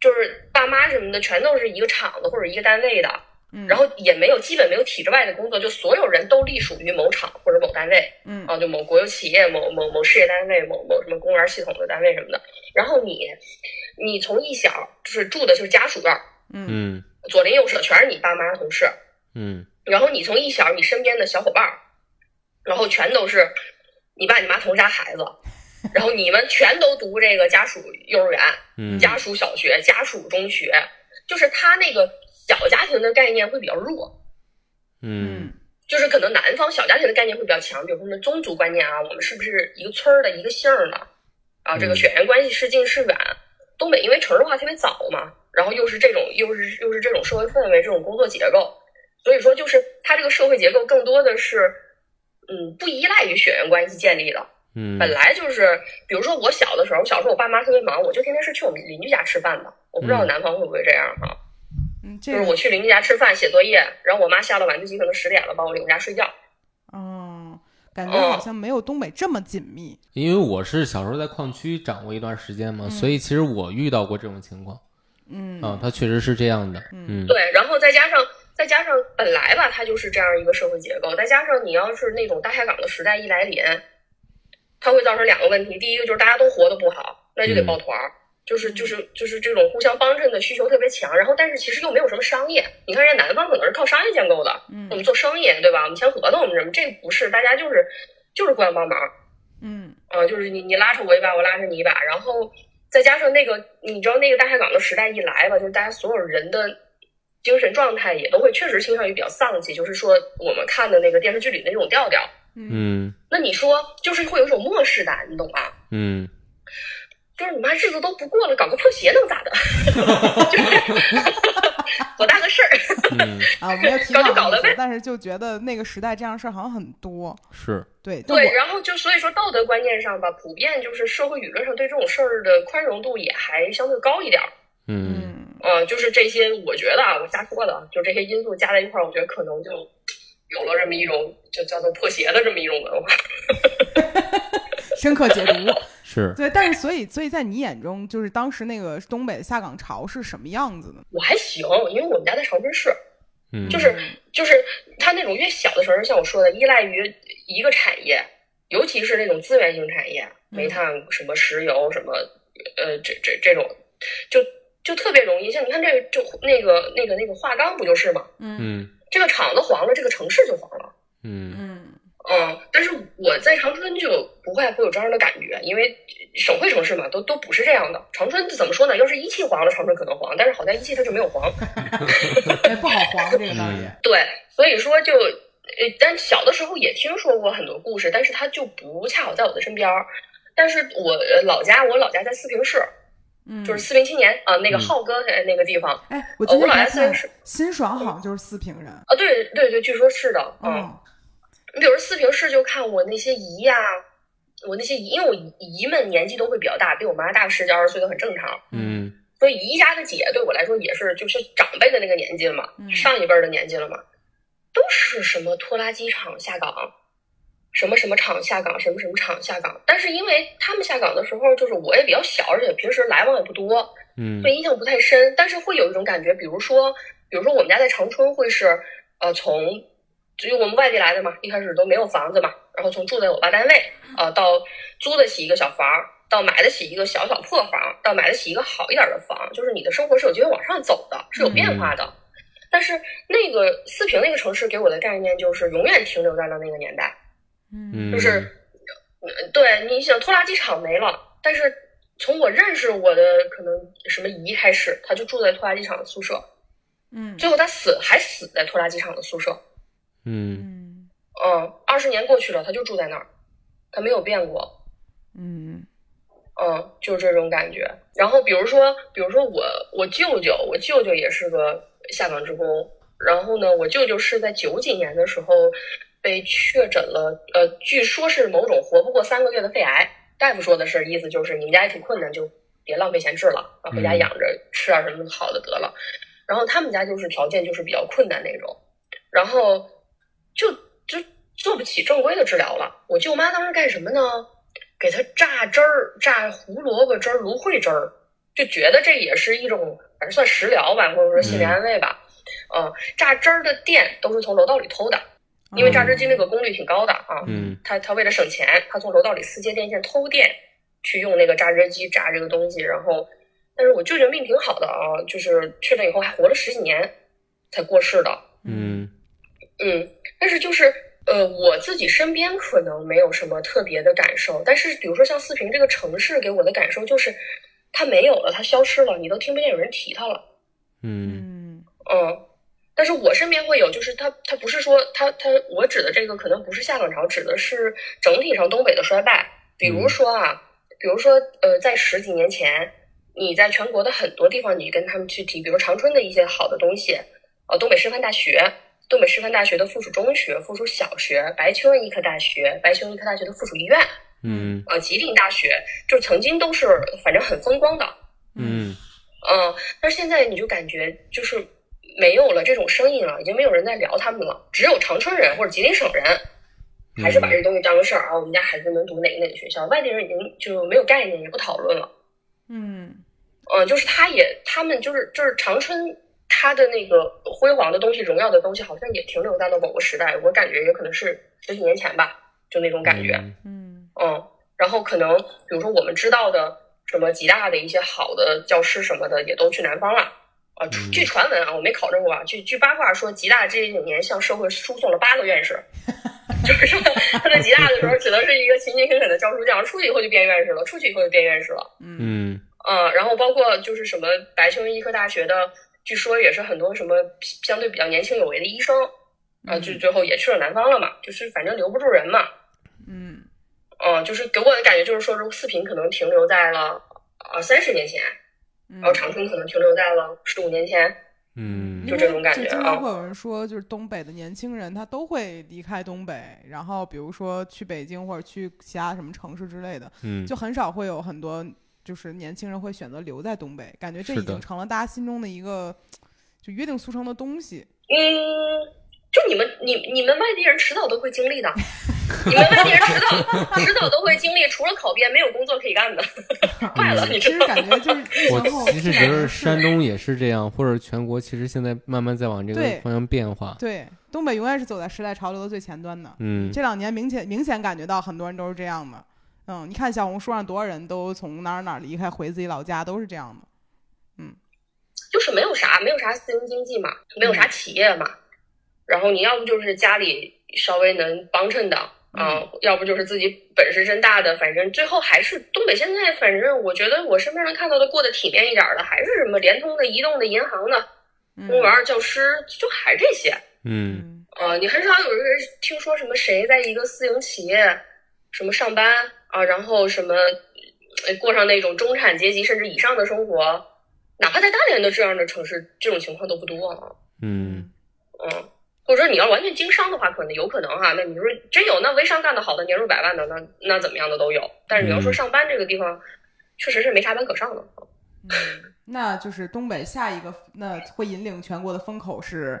就是爸妈什么的全都是一个厂子或者一个单位的，嗯，然后也没有基本没有体制外的工作，就所有人都隶属于某厂或者某单位，嗯。啊，就某国有企业、某某某事业单位、某某什么公务员系统的单位什么的。然后你你从一小就是住的就是家属院儿，嗯。嗯。左邻右舍全是你爸妈同事，嗯。然后你从一小你身边的小伙伴儿，然后全都是你爸你妈同家孩子，然后你们全都读这个家属幼儿园、嗯。家属小学、家属中学，就是他那个小家庭的概念会比较弱。嗯就是可能南方小家庭的概念会比较强，比如说什么宗族观念啊，我们是不是一个村儿的一个姓儿的啊？这个嗯血缘关系是近是远。东北因为城市化特别早嘛，然后又是这种又是又是这种社会氛围，这种工作结构，所以说就是它这个社会结构更多的是，嗯，不依赖于血缘关系建立的。嗯本来就是，比如说我小的时候，小时候我爸妈特别忙，我就天天是去我们邻居家吃饭的。我不知道嗯南方会不会这样哈。嗯，这就是我去邻居家吃饭写作业，然后我妈下了晚自习可能十点了，把我领回家睡觉。嗯，感觉好像没有东北这么紧密。因为我是小时候在矿区长过一段时间嘛，所以其实我遇到过这种情况。嗯啊，它确实是这样的。嗯对，然后再加上再加上本来吧，它就是这样一个社会结构，再加上你要是那种大海港的时代一来临，它会造成两个问题，第一个就是大家都活得不好，那就得抱团儿。就是就是就是这种互相帮衬的需求特别强，然后但是其实又没有什么商业。你看人家南方可能是靠商业建构的，嗯我们做生意对吧？我们签合同什么，这不是，大家就是就是互相帮忙。嗯啊，就是你你拉扯我一把，我拉扯你一把，然后再加上那个，你知道那个大海港的时代一来吧，就是大家所有人的精神状态也都会确实倾向于比较丧气，就是说我们看的那个电视剧里的那种调调。嗯那你说就是会有一种漠视感，你懂吧？嗯就是你妈日子都不过了，搞个破鞋能咋的？*laughs* 就是 *laughs* 多大个事儿？嗯，啊，我没有提 *laughs* 搞就搞了呗但是就觉得那个时代这样事儿好像很多。是对，对，然后就所以说道德观念上吧，普遍就是社会舆论上对这种事儿的宽容度也还相对高一点儿。嗯嗯呃，就是这些，我觉得啊，我瞎说的，啊，就这些因素加在一块儿，我觉得可能就有了这么一种就叫做破鞋的这么一种文化。深刻解读。是，对，但是所以所以在你眼中，就是当时那个东北的下岗潮是什么样子的？我还行，因为我们家在长春市，嗯就是就是它那种越小的城市，像我说的，依赖于一个产业，尤其是那种资源性产业，煤炭、什么石油什么，呃，这这这种，就就特别容易。像你看这个，就那个那个那个化钢不就是吗？嗯这个厂子黄了，这个城市就黄了。嗯嗯嗯，但是我在长春就不会会有这样的感觉，因为省会城市嘛，都都不是这样的。长春怎么说呢？要是一汽黄了，长春可能黄，但是好在一汽它就没有黄。*laughs* 哎，不好黄这个倒也。*laughs* 对，所以说就呃，但小的时候也听说过很多故事，但是它就不恰好在我的身边儿。但是我呃老家，我老家在四平市，嗯，就是四平青年啊、那个嗯浩哥呃那个地方哎，我家虽然是辛爽好像就是四平人。啊，对对对，据说是的，嗯。嗯你比如四平市，就看我那些姨呀、我那些姨，因为我姨们年纪都会比较大，比我妈大十几二十岁都很正常，嗯。所以姨家的姐对我来说也是就是长辈的那个年纪了嘛，嗯上一辈儿的年纪了嘛，都是什么拖拉机厂下岗，什么什么厂下岗，什么什么厂下岗。但是因为他们下岗的时候，就是我也比较小，而且平时来往也不多，嗯所以印象不太深，但是会有一种感觉，比如说，比如说我们家在长春会是，呃，从只有我们外地来的嘛，一开始都没有房子嘛，然后从住在我爸单位，呃，到租得起一个小房，到买得起一个小小破房，到买得起一个好一点的房，就是你的生活是有机会往上走的，是有变化的。但是那个四平那个城市给我的概念就是永远停留在了那个年代，嗯嗯，就是，呃对，你想拖拉机厂没了，但是从我认识我的可能什么姨开始，他就住在拖拉机厂的宿舍，嗯最后他死还死在拖拉机厂的宿舍。嗯嗯嗯，二十年过去了，他就住在那儿，他没有变过。嗯嗯，就是这种感觉。然后比如说，比如说我我舅舅，我舅舅也是个下岗职工。然后呢，我舅舅是在九几年的时候被确诊了，呃，据说是某种活不过三个月的肺癌。大夫说的是，意思就是你们家也挺困难，就别浪费钱治了，啊，回家嗯养着吃点什么好的得了。然后他们家就是条件就是比较困难那种，然后就就做不起正规的治疗了。我舅妈当时干什么呢？给他榨汁儿，榨胡萝卜汁儿、芦荟汁儿，就觉得这也是一种，反正算食疗吧，或者说心理安慰吧。嗯，榨汁儿的店都是从楼道里偷的，因为榨汁机那个功率挺高的啊。嗯他他为了省钱，他从楼道里私接电线偷电，去用那个榨汁机榨这个东西。然后，但是我舅舅命挺好的啊，就是确诊以后还活了十几年才过世的。嗯嗯，但是就是呃，我自己身边可能没有什么特别的感受，但是比如说像四平这个城市给我的感受就是，它没有了，它消失了，你都听不见有人提它了。嗯嗯嗯，但是我身边会有，就是它它不是说它它我指的这个可能不是下岗潮，指的是整体上东北的衰败。比如说啊，比如说呃，在十几年前，你在全国的很多地方，你跟他们去提，比如长春的一些好的东西，呃，东北师范大学。东北师范大学的附属中学、附属小学，白求恩医科大学、白求恩医科大学的附属医院，嗯呃，吉林大学，就曾经都是反正很风光的，嗯嗯，但是现在你就感觉就是没有了这种声音了，已经没有人在聊他们了，只有长春人或者吉林省人还是把这东西当个事儿啊。我们家孩子能读哪个哪个学校，外地人已经就没有概念，也不讨论了。嗯嗯，就是他也，他们就是就是长春，他的那个辉煌的东西、荣耀的东西，好像也停留在了某个时代。我感觉也可能是十几年前吧，就那种感觉。嗯嗯嗯，然后可能比如说我们知道的什么吉大的一些好的教师什么的，也都去南方了。啊，嗯据传闻啊，我没考证过啊，据据八卦说，吉大这几年向社会输送了八个院士，*laughs* 就是说他在吉大的时候只能是一个勤勤恳恳的教书匠，出去以后就变院士了，出去以后就变院士了。嗯嗯嗯，然后包括就是什么白求恩医科大学的，据说也是很多什么相对比较年轻有为的医生，啊，就最后也去了南方了嘛，就是反正留不住人嘛。嗯嗯，就是给我的感觉就是说，这个四平可能停留在了啊三十年前，嗯然后长春可能停留在了十五年前。嗯就这种感觉啊常会有人说，就是东北的年轻人他都会离开东北，然后比如说去北京或者去其他什么城市之类的，嗯，就很少会有很多就是年轻人会选择留在东北，感觉这已经成了大家心中的一个就约定俗成的东西。嗯，就你们你你们外地人迟早都会经历的，你们外地人迟早迟早都会经历，除了考编没有工作可以干的，*laughs* 快了，你其实知道吗？感觉就是我其实觉得山东也是这样，或者全国其实现在慢慢在往这个方向变化。对东北永远是走在时代潮流的最前端的。嗯这两年明显明显感觉到很多人都是这样的。嗯，你看小红书上多少人都从哪儿哪儿离开回自己老家，都是这样的。嗯。就是没有啥，没有啥私营经济嘛，没有啥企业嘛，然后你要不就是家里稍微能帮衬的啊、要不就是自己本事真大的，反正最后还是东北现在，反正我觉得我身边能看到的过得体面一点的，还是什么联通的、移动的、银行的、嗯。公务员、教师，就还这些。嗯。嗯。呃，你很少有人听说什么谁在一个私营企业什么上班啊，然后什么呃过上那种中产阶级甚至以上的生活，哪怕在大连的这样的城市，这种情况都不多啊。嗯嗯，或者说你要完全经商的话，可能有可能哈。那你说真有那微商干得好的，年入百万的，那那怎么样的都有。但是你要说嗯上班这个地方，确实是没啥班可上的。嗯，那就是东北下一个那会引领全国的风口是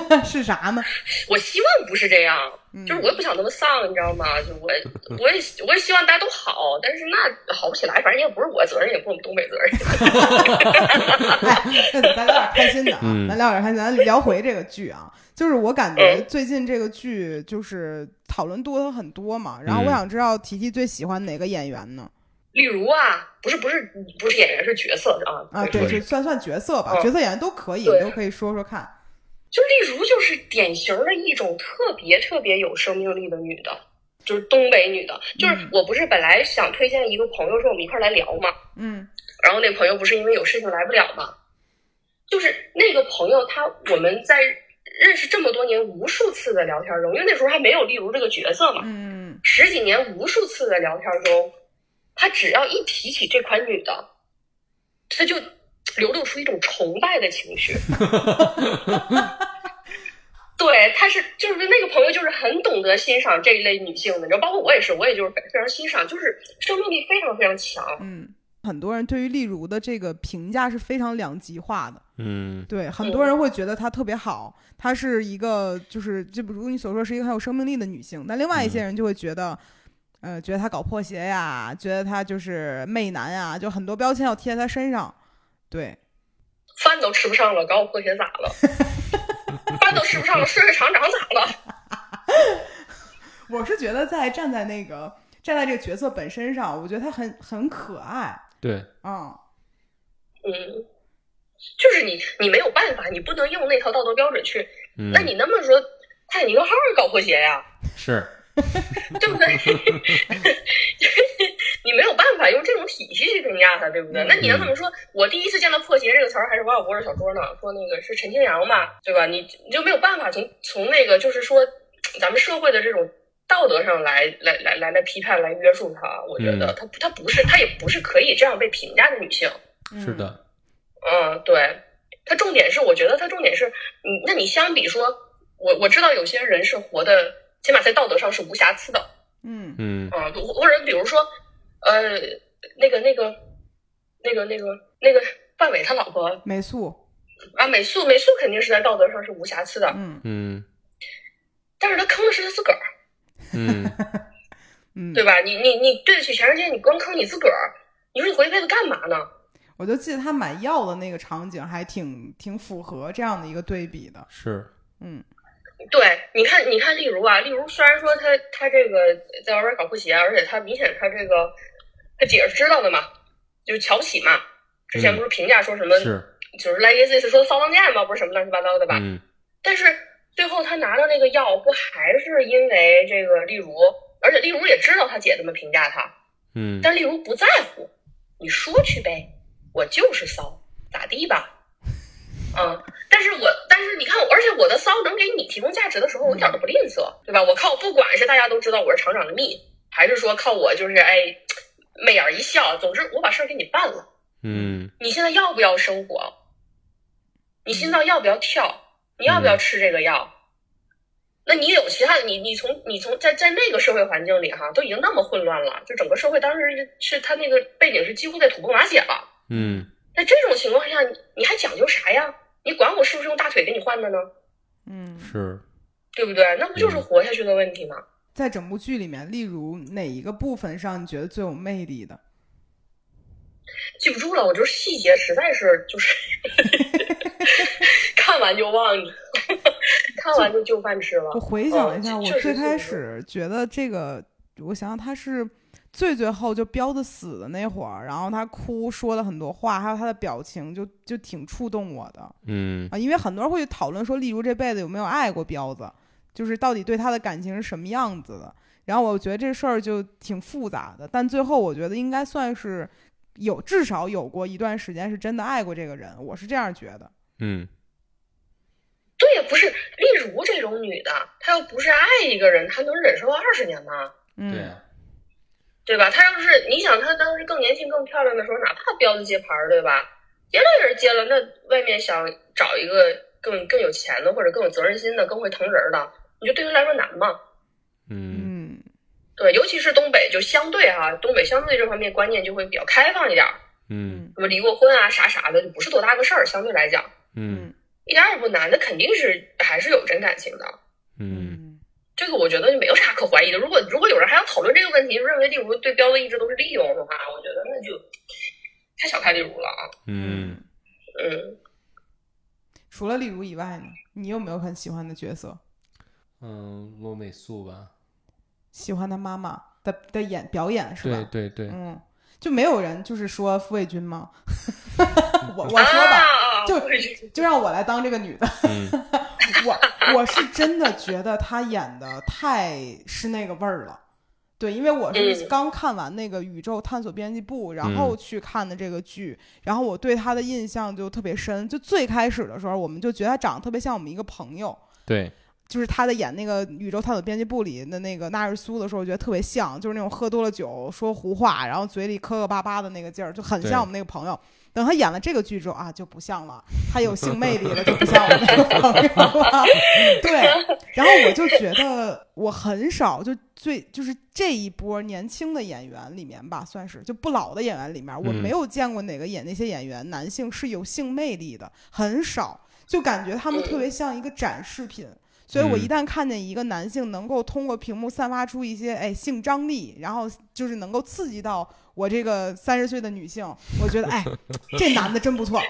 *laughs* 是啥呢？我希望不是这样，嗯就是我也不想那么丧，你知道吗？就我 *laughs* 我也我也希望大家都好，但是那好不起来，反正也不是我责任，也不是我们东北责任。*laughs* 哎，那咱聊点开心的啊，嗯咱聊点开心，咱聊回这个剧啊。就是我感觉嗯最近这个剧就是讨论度很多嘛，然后我嗯想知道提提最喜欢哪个演员呢？例如啊，不是不是不是演员，是角色啊啊，对，就是算算角色吧，嗯角色演员都可以，都可以说说看。就例如就是典型的一种特别特别有生命力的女的，就是东北女的。就是嗯。我不是本来想推荐一个朋友说我们一块儿来聊嘛，嗯。然后那朋友不是因为有事情来不了嘛，就是那个朋友他我们在认识这么多年无数次的聊天中，因为那时候还没有例如这个角色嘛，嗯十几年无数次的聊天中，他只要一提起这款女的，他就流露出一种崇拜的情绪。*laughs* 对，他是就是那个朋友，就是很懂得欣赏这一类女性的，你知道，包括我也是，我也就是非非常欣赏，就是生命力非常非常强。嗯，很多人对于例如的这个评价是非常两极化的。嗯对，很多人会觉得她特别好，她是一个就是就比如你所说是一个很有生命力的女性，但另外一些人就会觉得，呃，觉得她搞破鞋呀，觉得她就是媚男呀，就很多标签要贴在她身上。对，饭都吃不上了，搞我破鞋咋了？饭都吃不上了，睡睡厂长咋了？*laughs* 我是觉得在站在那个站在这个角色本身上，我觉得他很很可爱对，啊、嗯，就是你你没有办法，你不能用那套道德标准去。嗯那你能不能说泰尼克号也搞破鞋呀？是 *laughs* 对不对？*laughs* 你没有办法用这种体系去评价他，对不对？那你能怎么说，我第一次见到“破鞋”这个词儿还是王小波的小说呢，说那个是陈清扬嘛，对吧？你你就没有办法从从那个就是说咱们社会的这种道德上来来来来来批判来约束他。我觉得嗯她她不是他也不是可以这样被评价的女性。是的，嗯，对，他重点是，我觉得他重点是，你那你相比说，我我知道有些人是活的，起码在道德上是无瑕疵的，嗯嗯啊，或者比如说，呃，那个那个那个那个那个范伟他老婆美素，啊，美素，美素肯定是在道德上是无瑕疵的，嗯嗯但是他坑的是他自个儿，嗯嗯，对吧？你你你对得起全世界，你光坑你自个儿，你说你活一辈子干嘛呢？我就记得他买药的那个场景还挺挺符合这样的一个对比的，是嗯对，你看，你看，例如啊，例如虽然说他他这个在外边搞破鞋，而且他明显他这个他姐是知道的嘛，就是瞧不起嘛。之前嗯不是评价说什么，是就是 legacy 是说骚浪贱嘛，不是什么乱七八糟的吧？嗯但是最后他拿到那个药，不还是因为这个例如，而且例如也知道他姐这么评价他，嗯但例如不在乎，你说去呗，我就是骚，咋地吧？嗯，但是我但是你看我，而且我的骚能给你提供价值的时候，我一点都不吝啬，对吧？我靠，不管是大家都知道我是厂长的蜜，还是说靠我就是哎媚眼一笑，总之我把事儿给你办了。嗯你现在要不要生活？你心脏要不要跳？你要不要吃这个药？那你有其他的，你你从你从在在那个社会环境里哈，都已经那么混乱了，就整个社会当时是是他那个背景是几乎在土崩瓦解了。嗯在这种情况下，你你还讲究啥呀？你管我是不是用大腿给你换的呢？嗯，是对不对？那不就是活下去的问题吗？在整部剧里面，例如哪一个部分上你觉得最有魅力的？记不住了，我就是细节实在是就是 *laughs* 看完就忘，看完就就饭吃了。我回想了一下，哦我最开始觉得这个，我想想他是最最后就彪子死的那会儿，然后他哭说了很多话，还有他的表情就就挺触动我的嗯啊，因为很多人会去讨论说，例如这辈子有没有爱过彪子，就是到底对他的感情是什么样子的。然后我觉得这事儿就挺复杂的，但最后我觉得应该算是有至少有过一段时间是真的爱过这个人，我是这样觉得。嗯对呀，不是例如这种女的，她又不是爱一个人，她能忍受二十年吗？嗯，对对吧？她要是你想，她当时更年轻、更漂亮的时候，哪怕标子接盘儿，对吧？接了也是接了，那外面想找一个更更有钱的，或者更有责任心的、更会疼人的，你就对他来说难嘛？嗯嗯对，尤其是东北，就相对哈、东北相对这方面观念就会比较开放一点儿，嗯什么离过婚啊啥啥的，就不是多大个事儿，相对来讲嗯一点儿也不难，那肯定是还是有真感情的。嗯嗯这个我觉得就没有啥可怀疑的。如果如果有人还要讨论这个问题，认为例如对彪子一直都是利用的话，我觉得那就太小看例如了啊。嗯嗯，除了例如以外呢，你有没有很喜欢的角色？嗯，罗美素吧，喜欢他妈妈的的演表演是吧？对对对，嗯，就没有人就是说傅卫军吗？*laughs* 我我说吧，啊、就就让我来当这个女的。嗯 *laughs* 我我是真的觉得她演的太是那个味儿了。对，因为我是嗯刚看完那个《宇宙探索编辑部》，然后去看的这个剧，然后我对她的印象就特别深。就最开始的时候，我们就觉得她长得特别像我们一个朋友，对，就是他在演那个《宇宙探索编辑部》里的那个纳日苏的时候，我觉得特别像，就是那种喝多了酒说胡话，然后嘴里磕磕巴巴的那个劲儿，就很像我们那个朋友。等他演了这个剧之后啊，就不像了，他有性魅力了，就不像我们那个朋友了。*laughs* 对，然后我就觉得我很少就最就是这一波年轻的演员里面吧，算是就不老的演员里面，我嗯没有见过哪个演那些演员男性是有性魅力的，很少，就感觉他们特别像一个展示品。所以我一嗯旦看见一个男性能够通过屏幕散发出一些哎性张力，然后就是能够刺激到我这个三十岁的女性，我觉得哎 *laughs* 这男的真不错。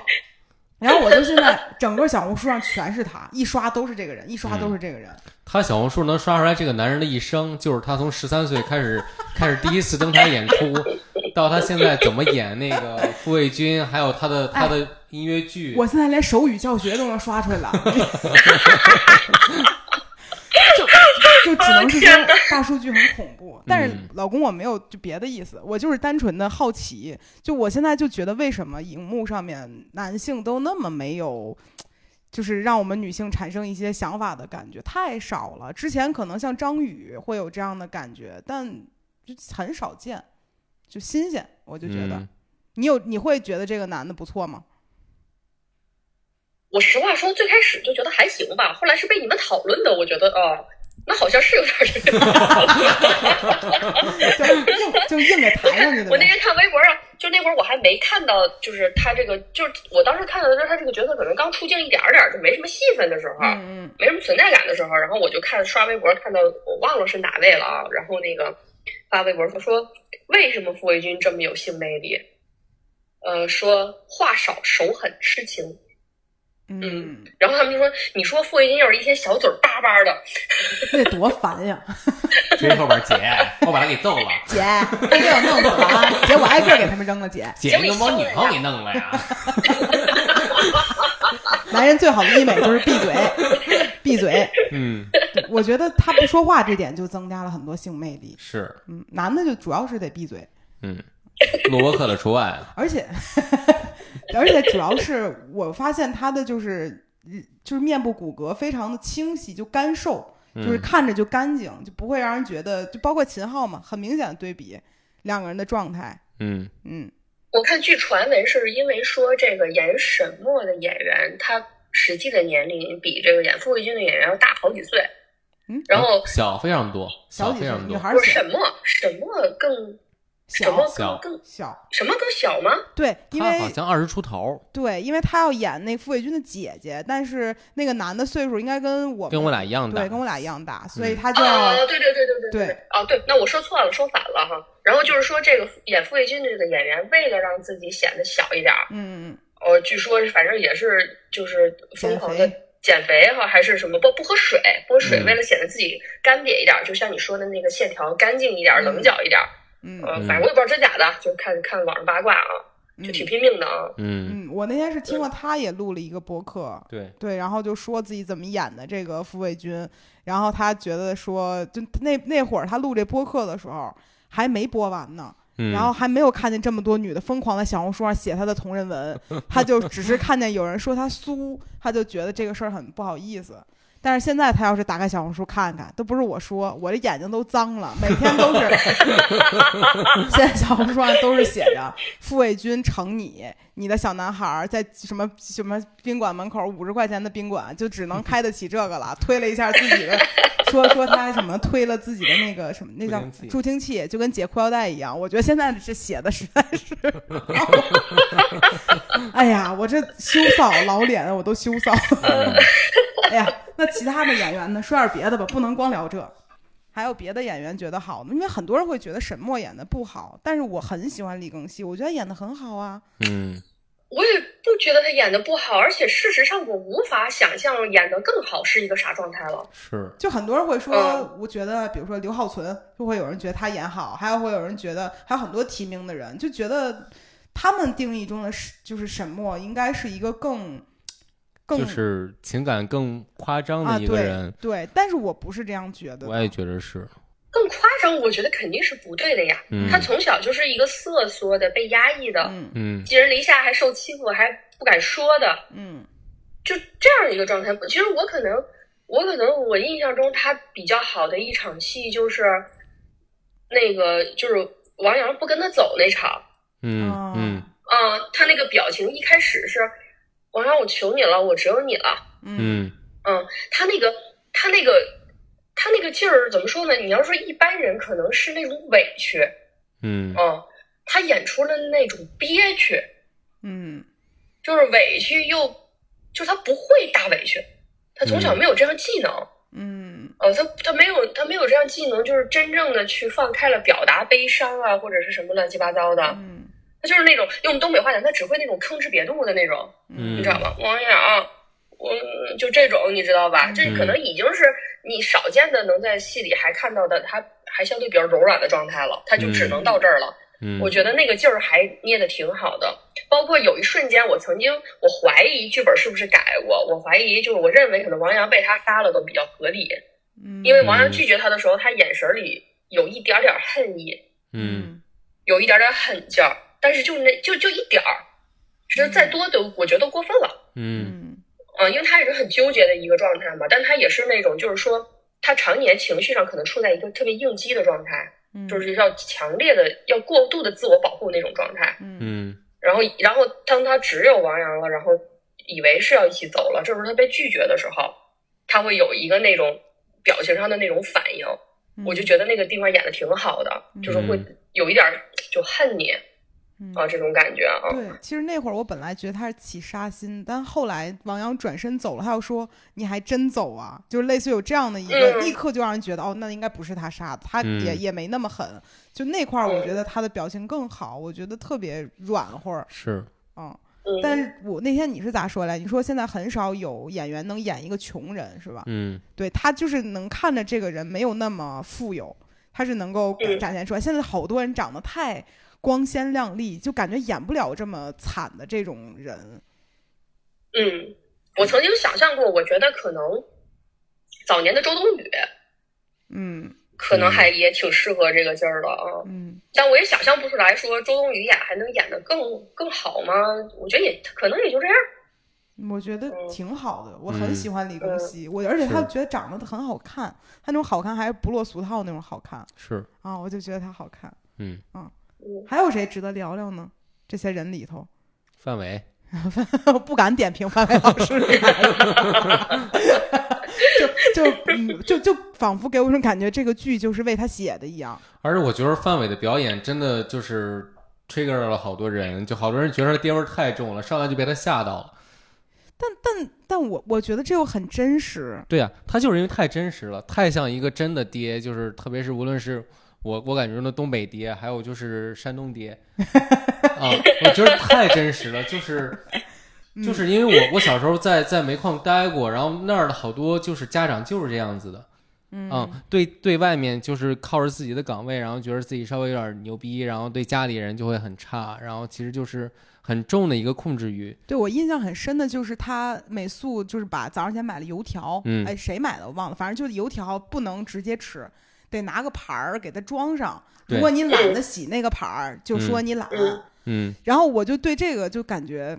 然后我就现在整个小红书上全是他，一刷都是这个人，一刷都是这个人。他小红书能刷出来这个男人的一生，就是他从十三岁开始开始第一次登台演出，到他现在怎么演那个傅卫军，还有他的他的音乐剧，我现在连手语教学都能刷出来了，*laughs* 就就只能是说大数据很恐怖。但是嗯老公我没有就别的意思，我就是单纯的好奇。就我现在就觉得为什么荧幕上面男性都那么没有。就是让我们女性产生一些想法的感觉太少了。之前可能像张宇会有这样的感觉，但就很少见，就新鲜。我就觉得，嗯你有你会觉得这个男的不错吗？我实话说，最开始就觉得还行吧，后来是被你们讨论的，我觉得哦，那好像是有点儿这个。*laughs* *laughs* 就硬就硬给抬上去的我那呗。天看微博上，就那会儿我还没看到，就是他这个，就是我当时看到的就是他这个角色可能刚出镜一点儿点儿，就没什么戏份的时候，嗯嗯没什么存在感的时候，然后我就看刷微博，看到我忘了是哪位了啊，然后那个发微博说说为什么傅卫军这么有性魅力？呃，说话少，手狠，痴情。嗯，然后他们就说，你说傅卫军要是一天小嘴儿巴巴的，*laughs* 那多烦呀！*laughs* 追后边姐，我把他给揍了，*laughs* 姐，别给我弄死了啊！姐，我挨个给他们扔了。姐，姐你就把我女朋友给弄了呀！男人最好的医美就是闭嘴，闭嘴。嗯，我觉得他不说话这点就增加了很多性魅力。是，嗯，男的就主要是得闭嘴，嗯，录播课的除外。而且 *laughs* 而且主要是我发现他的就是就是面部骨骼非常的清晰，就干瘦，就是嗯看着就干净，就不会让人觉得，就包括秦昊嘛，很明显的对比两个人的状态。嗯嗯我看据传闻是因为说这个演沈墨的演员，他实际的年龄比这个演傅卫军的演员要大好几岁。嗯然后小非常多，小几岁非常，多。女孩沈墨，沈墨更沈墨小更更小，什么更小吗？对，因他为好像二十出头，对，因为他要演那傅卫军的姐姐，但是那个男的岁数应该跟我们跟我俩一样大对，跟我俩一样大，所以嗯他就要、啊，对对对对对对哦对，那我说错了，说反了哈。然后就是说这个演傅卫军的这个演员，为了让自己显得小一点儿，嗯嗯呃，据说是反正也是就是疯狂的减肥哈，还是什么不不喝水，不喝水，嗯为了显得自己干瘪一点儿，就像你说的那个线条干净一点棱角一点儿。嗯。反正我也不知道真假的，就看看网上八卦啊，嗯。就挺拼命的啊。嗯，嗯，我那天是听了他也录了一个播客，对，对，然后就说自己怎么演的这个傅卫军，然后他觉得说，就那那会儿他录这播客的时候还没播完呢，嗯，然后还没有看见这么多女的疯狂在小红书上写他的同人文，*laughs* 他就只是看见有人说他酥，他就觉得这个事儿很不好意思。但是现在他要是打开小红书看看，都不是我说，我这眼睛都脏了，每天都是。*laughs* 现在小红书上都是写着傅卫军成你，你的小男孩在什么什么宾馆门口五十块钱的宾馆就只能 *laughs* 开得起这个了，推了一下自己的，*laughs* 说说他什么推了自己的那个什么那叫助听器就跟解裤腰带一样。我觉得现在这写的实在是，*laughs* 哎呀，我这羞臊老脸我都羞臊。哎呀，那其他的演员呢？说点别的吧，不能光聊这。还有别的演员觉得好呢？因为很多人会觉得沈墨演的不好，但是我很喜欢李庚希，我觉得演的很好啊。嗯我也不觉得他演的不好，而且事实上我无法想象演的更好是一个啥状态了。是，就很多人会说嗯，我觉得，比如说刘浩存，就会有人觉得他演好，还有会有人觉得，还有很多提名的人就觉得他们定义中的是就是沈墨应该是一个更更就是情感更夸张啊，的一个对人，对，但是我不是这样觉得。我也觉得是，更夸张，我觉得肯定是不对的呀。嗯。他从小就是一个瑟缩的、被压抑的、嗯。嗯。寄人篱下，还受欺负，还不敢说的，嗯。就这样一个状态。其实我可能，我可能我印象中他比较好的一场戏就是那个，就是王阳不跟他走那场。嗯嗯，他那个表情一开始是王阳，我求你了，我只有你了。嗯嗯嗯，他那个他那个他那个劲儿怎么说呢？你要说一般人可能是那种委屈，嗯嗯，他演出了那种憋屈，嗯就是委屈又就他不会大委屈，他从小嗯没有这样技能。嗯哦，他他没有他没有这样技能，就是真正的去放开了表达悲伤啊，或者是什么乱七八糟的。嗯他就是那种用东北话讲，他只会那种吭哧瘪肚的那种，嗯，你知道吗？王阳，我就这种，你知道吧？这可能已经是你少见的能在戏里还看到的，他还相对比较柔软的状态了，他就只能到这儿了。嗯，我觉得那个劲儿还捏的挺好的，包括有一瞬间，我曾经我怀疑剧本是不是改过，我怀疑就是我认为可能王阳被他杀了都比较合理，嗯，因为王阳拒绝他的时候，他眼神里有一点点恨意，嗯有一点点狠劲儿，但是就那就就一点儿，这再多都我觉得都过分了。嗯。嗯。啊，因为他也是很纠结的一个状态嘛，但他也是那种就是说他常年情绪上可能处在一个特别应激的状态，嗯。就是要强烈的要过度的自我保护那种状态。嗯。嗯。然后，然后当他只有王阳了，然后以为是要一起走了，这时候他被拒绝的时候，他会有一个那种表情上的那种反应，嗯。我就觉得那个地方演的挺好的，就是会嗯有一点儿就恨你嗯啊这种感觉啊。对，其实那会儿我本来觉得他是起杀心，但后来王阳转身走了，他又说你还真走啊，就是类似于有这样的一个，嗯立刻就让人觉得哦，那应该不是他杀的，他也、嗯也没那么狠。就那块儿，我嗯觉得他的表情更好，我觉得特别软和儿，是，嗯。嗯，但是我那天你是咋说来？你说现在很少有演员能演一个穷人，是吧？嗯对他就是能看着这个人没有那么富有，他是能够嗯展现出来。现在好多人长得太光鲜亮丽，就感觉演不了这么惨的这种人。嗯，我曾经想象过，我觉得可能早年的周冬雨嗯可能还也挺适合这个劲儿的啊。嗯但我也想象不出来说周冬雨演还能演得更更好吗？我觉得也可能也就这样。我觉得嗯挺好的，我很嗯喜欢李庚希，我而且他觉得长得很好看，他那种好看还是不落俗套那种好看是，啊，我就觉得他好看。嗯，嗯，还有谁值得聊聊呢？这些人里头，范伟，*laughs* 不敢点评范伟老师，就就嗯就就仿佛给我一种感觉，这个剧就是为他写的一样。而且我觉得范伟的表演真的就是 trigger 了好多人，就好多人觉得他爹味儿太重了，上来就被他吓到了。但但但我我觉得这又很真实，对呀、他就是因为太真实了，太像一个真的爹，就是特别是无论是我我感觉那东北爹，还有就是山东爹，*laughs* 啊，我觉得太真实了，就是 *laughs* 就是因为我我小时候在在煤矿待过，然后那儿的好多就是家长就是这样子的，嗯对对外面就是靠着自己的岗位，然后觉得自己稍微有点牛逼，然后对家里人就会很差，然后其实就是很重的一个控制欲，对我印象很深的就是他美素就是把早上起来买了油条，嗯哎谁买的我忘了，反正就是油条不能直接吃，得拿个盘儿给它装上。如果你懒得洗那个盘儿，就说你懒。嗯嗯，然后我就对这个就感觉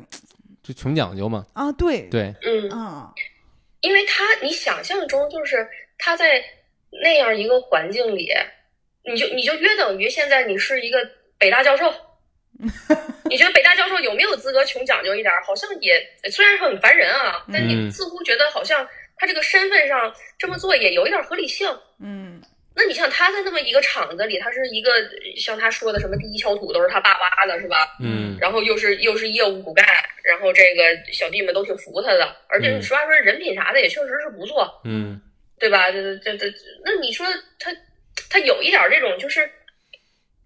就穷讲究嘛，啊，对，对，嗯，啊，因为他你想象中就是他在那样一个环境里，你就你就约等于现在你是一个北大教授。*laughs* 你觉得北大教授有没有资格穷讲究一点？好像也虽然说很烦人啊，但你嗯似乎觉得好像他这个身份上这么做也有一点合理性。嗯那你像他在那么一个厂子里，他是一个像他说的什么第一锹土都是他爸挖的，是吧？嗯然后又是又是业务骨干，然后这个小弟们都挺服他的，而且你实话说人品啥的也确实是不错，嗯对吧？这这这，那你说他他有一点这种就是。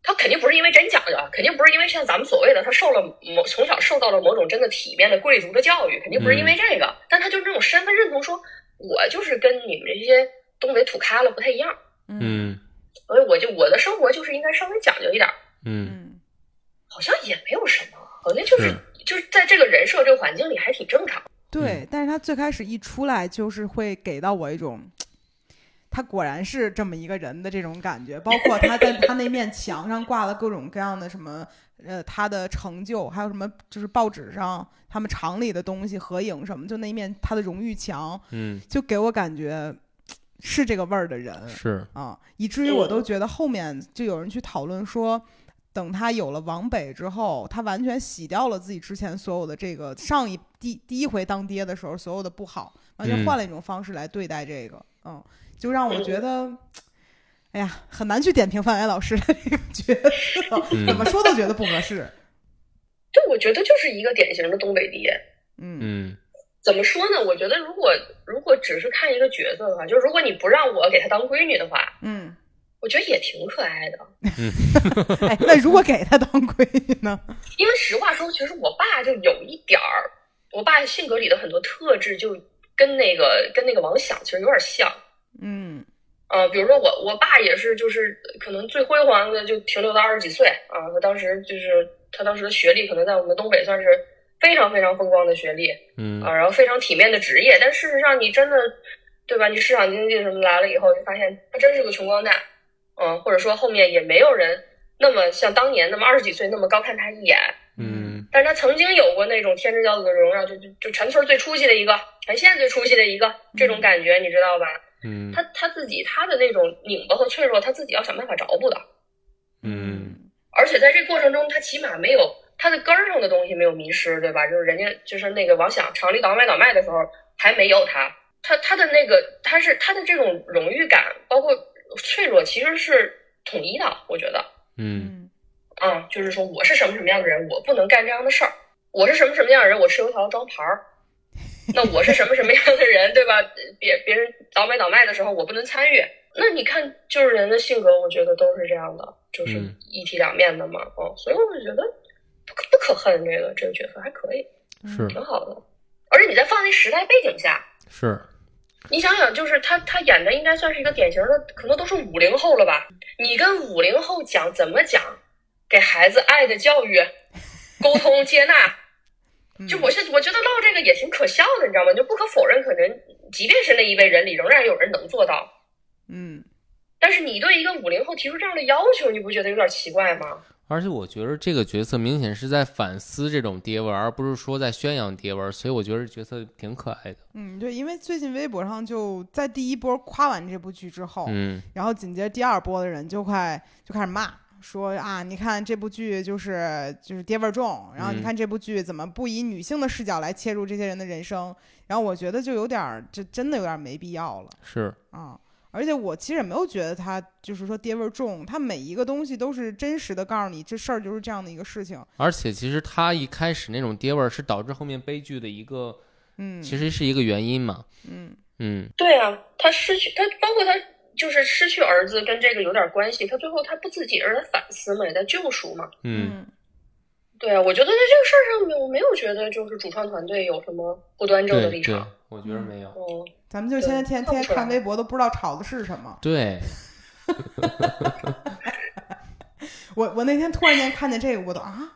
他肯定不是因为真讲究，啊肯定不是因为像咱们所谓的他受了某从小受到了某种真的体面的贵族的教育，肯定不是因为这个，但他就是这种身份认同说，我就是跟你们这些东北土咖了不太一样，嗯。所以我就我的生活就是应该稍微讲究一点，嗯，嗯。好像也没有什么，好像就是是。就是在这个人设这个环境里还挺正常。对，但是他最开始一出来就是会给到我一种。他果然是这么一个人的这种感觉，包括他在他那面墙上挂了各种各样的什么，呃，他的成就，还有什么就是报纸上他们厂里的东西合影什么，就那一面他的荣誉墙，嗯。就给我感觉是这个味儿的人是，啊，以至于我都觉得后面就有人去讨论说，等他有了王北之后，他完全洗掉了自己之前所有的这个上一第第一回当爹的时候所有的不好，完全嗯换了一种方式来对待这个，嗯，就让我觉得。哎呀，很难去点评范伟老师的这个角色，嗯怎么说都觉得不合适。*laughs* 对，我觉得就是一个典型的东北爹。嗯嗯怎么说呢？我觉得如果如果只是看一个角色的话，就是如果你不让我给他当闺女的话，嗯，我觉得也挺可爱的。*laughs* 哎，那如果给他当闺女呢？因为实话说，其实我爸就有一点儿，我爸性格里的很多特质就跟那个跟那个王响其实有点像。嗯呃，比如说我我爸也是，就是可能最辉煌的就停留到二十几岁啊。他当时就是他当时的学历，可能在我们东北算是非常非常风光的学历嗯啊，然后非常体面的职业。但事实上，你真的对吧？你市场经济什么来了以后，就发现他真是个穷光蛋，嗯，或者说后面也没有人那么像当年那么二十几岁那么高看他一眼。嗯但是他曾经有过那种天之骄子的荣耀，就就就全村最出息的一个，全县最出息的一个这种感觉，你知道吧？嗯他他自己他的那种拧巴和脆弱，他自己要想办法找补的。嗯而且在这过程中，他起码没有他的根儿上的东西没有迷失，对吧？就是人家就是那个王想厂里倒卖倒卖的时候还没有他，他他的那个他是他的这种荣誉感，包括脆弱，其实是统一的。我觉得，嗯嗯啊，就是说我是什么什么样的人，我不能干这样的事儿；我是什么什么样的人，我吃油条装盘儿。那我是什么什么样的人，对吧？别别人倒买倒卖的时候，我不能参与。那你看，就是人的性格，我觉得都是这样的，就是嗯一体两面的嘛。哦，所以我就觉得不可不可恨，这个这个角色还可以，是挺好的。而且你在放那时代背景下，是，你想想，就是他他演的应该算是一个典型的，可能都是五零后了吧？你跟五零后讲怎么讲给孩子爱的教育、沟通、接纳，嗯就我是我觉得唠这个也挺可笑的，你知道吗？就不可否认，可能即便是那一辈人里，仍然有人能做到。嗯但是你对一个五零后提出这样的要求，你不觉得有点奇怪吗？而且我觉得这个角色明显是在反思这种爹味儿，而不是说在宣扬爹味儿，所以我觉得这角色挺可爱的。嗯，对，因为最近微博上就在第一波夸完这部剧之后，嗯然后紧接着第二波的人就快就开始骂。说啊，你看这部剧就是就是爹味儿重，然后你嗯看这部剧怎么不以女性的视角来切入这些人的人生？然后我觉得就有点儿，这真的有点儿没必要了是，啊！而且我其实也没有觉得他就是说爹味儿重，他每一个东西都是真实的告诉你这事儿就是这样的一个事情。而且其实他一开始那种爹味儿是导致后面悲剧的一个，嗯，其实是一个原因嘛。嗯嗯对啊，他失去他，包括他就是失去儿子跟这个有点关系。他最后他不自己也是在反思嘛，也在救赎嘛。嗯对啊，我觉得在这个事儿上面，我没有觉得就是主创团队有什么不端正的立场。，我觉得没有。嗯，咱们就现在天天看微博都不知道炒的是什么。对，*laughs* 我我那天突然间看见这个，我都啊，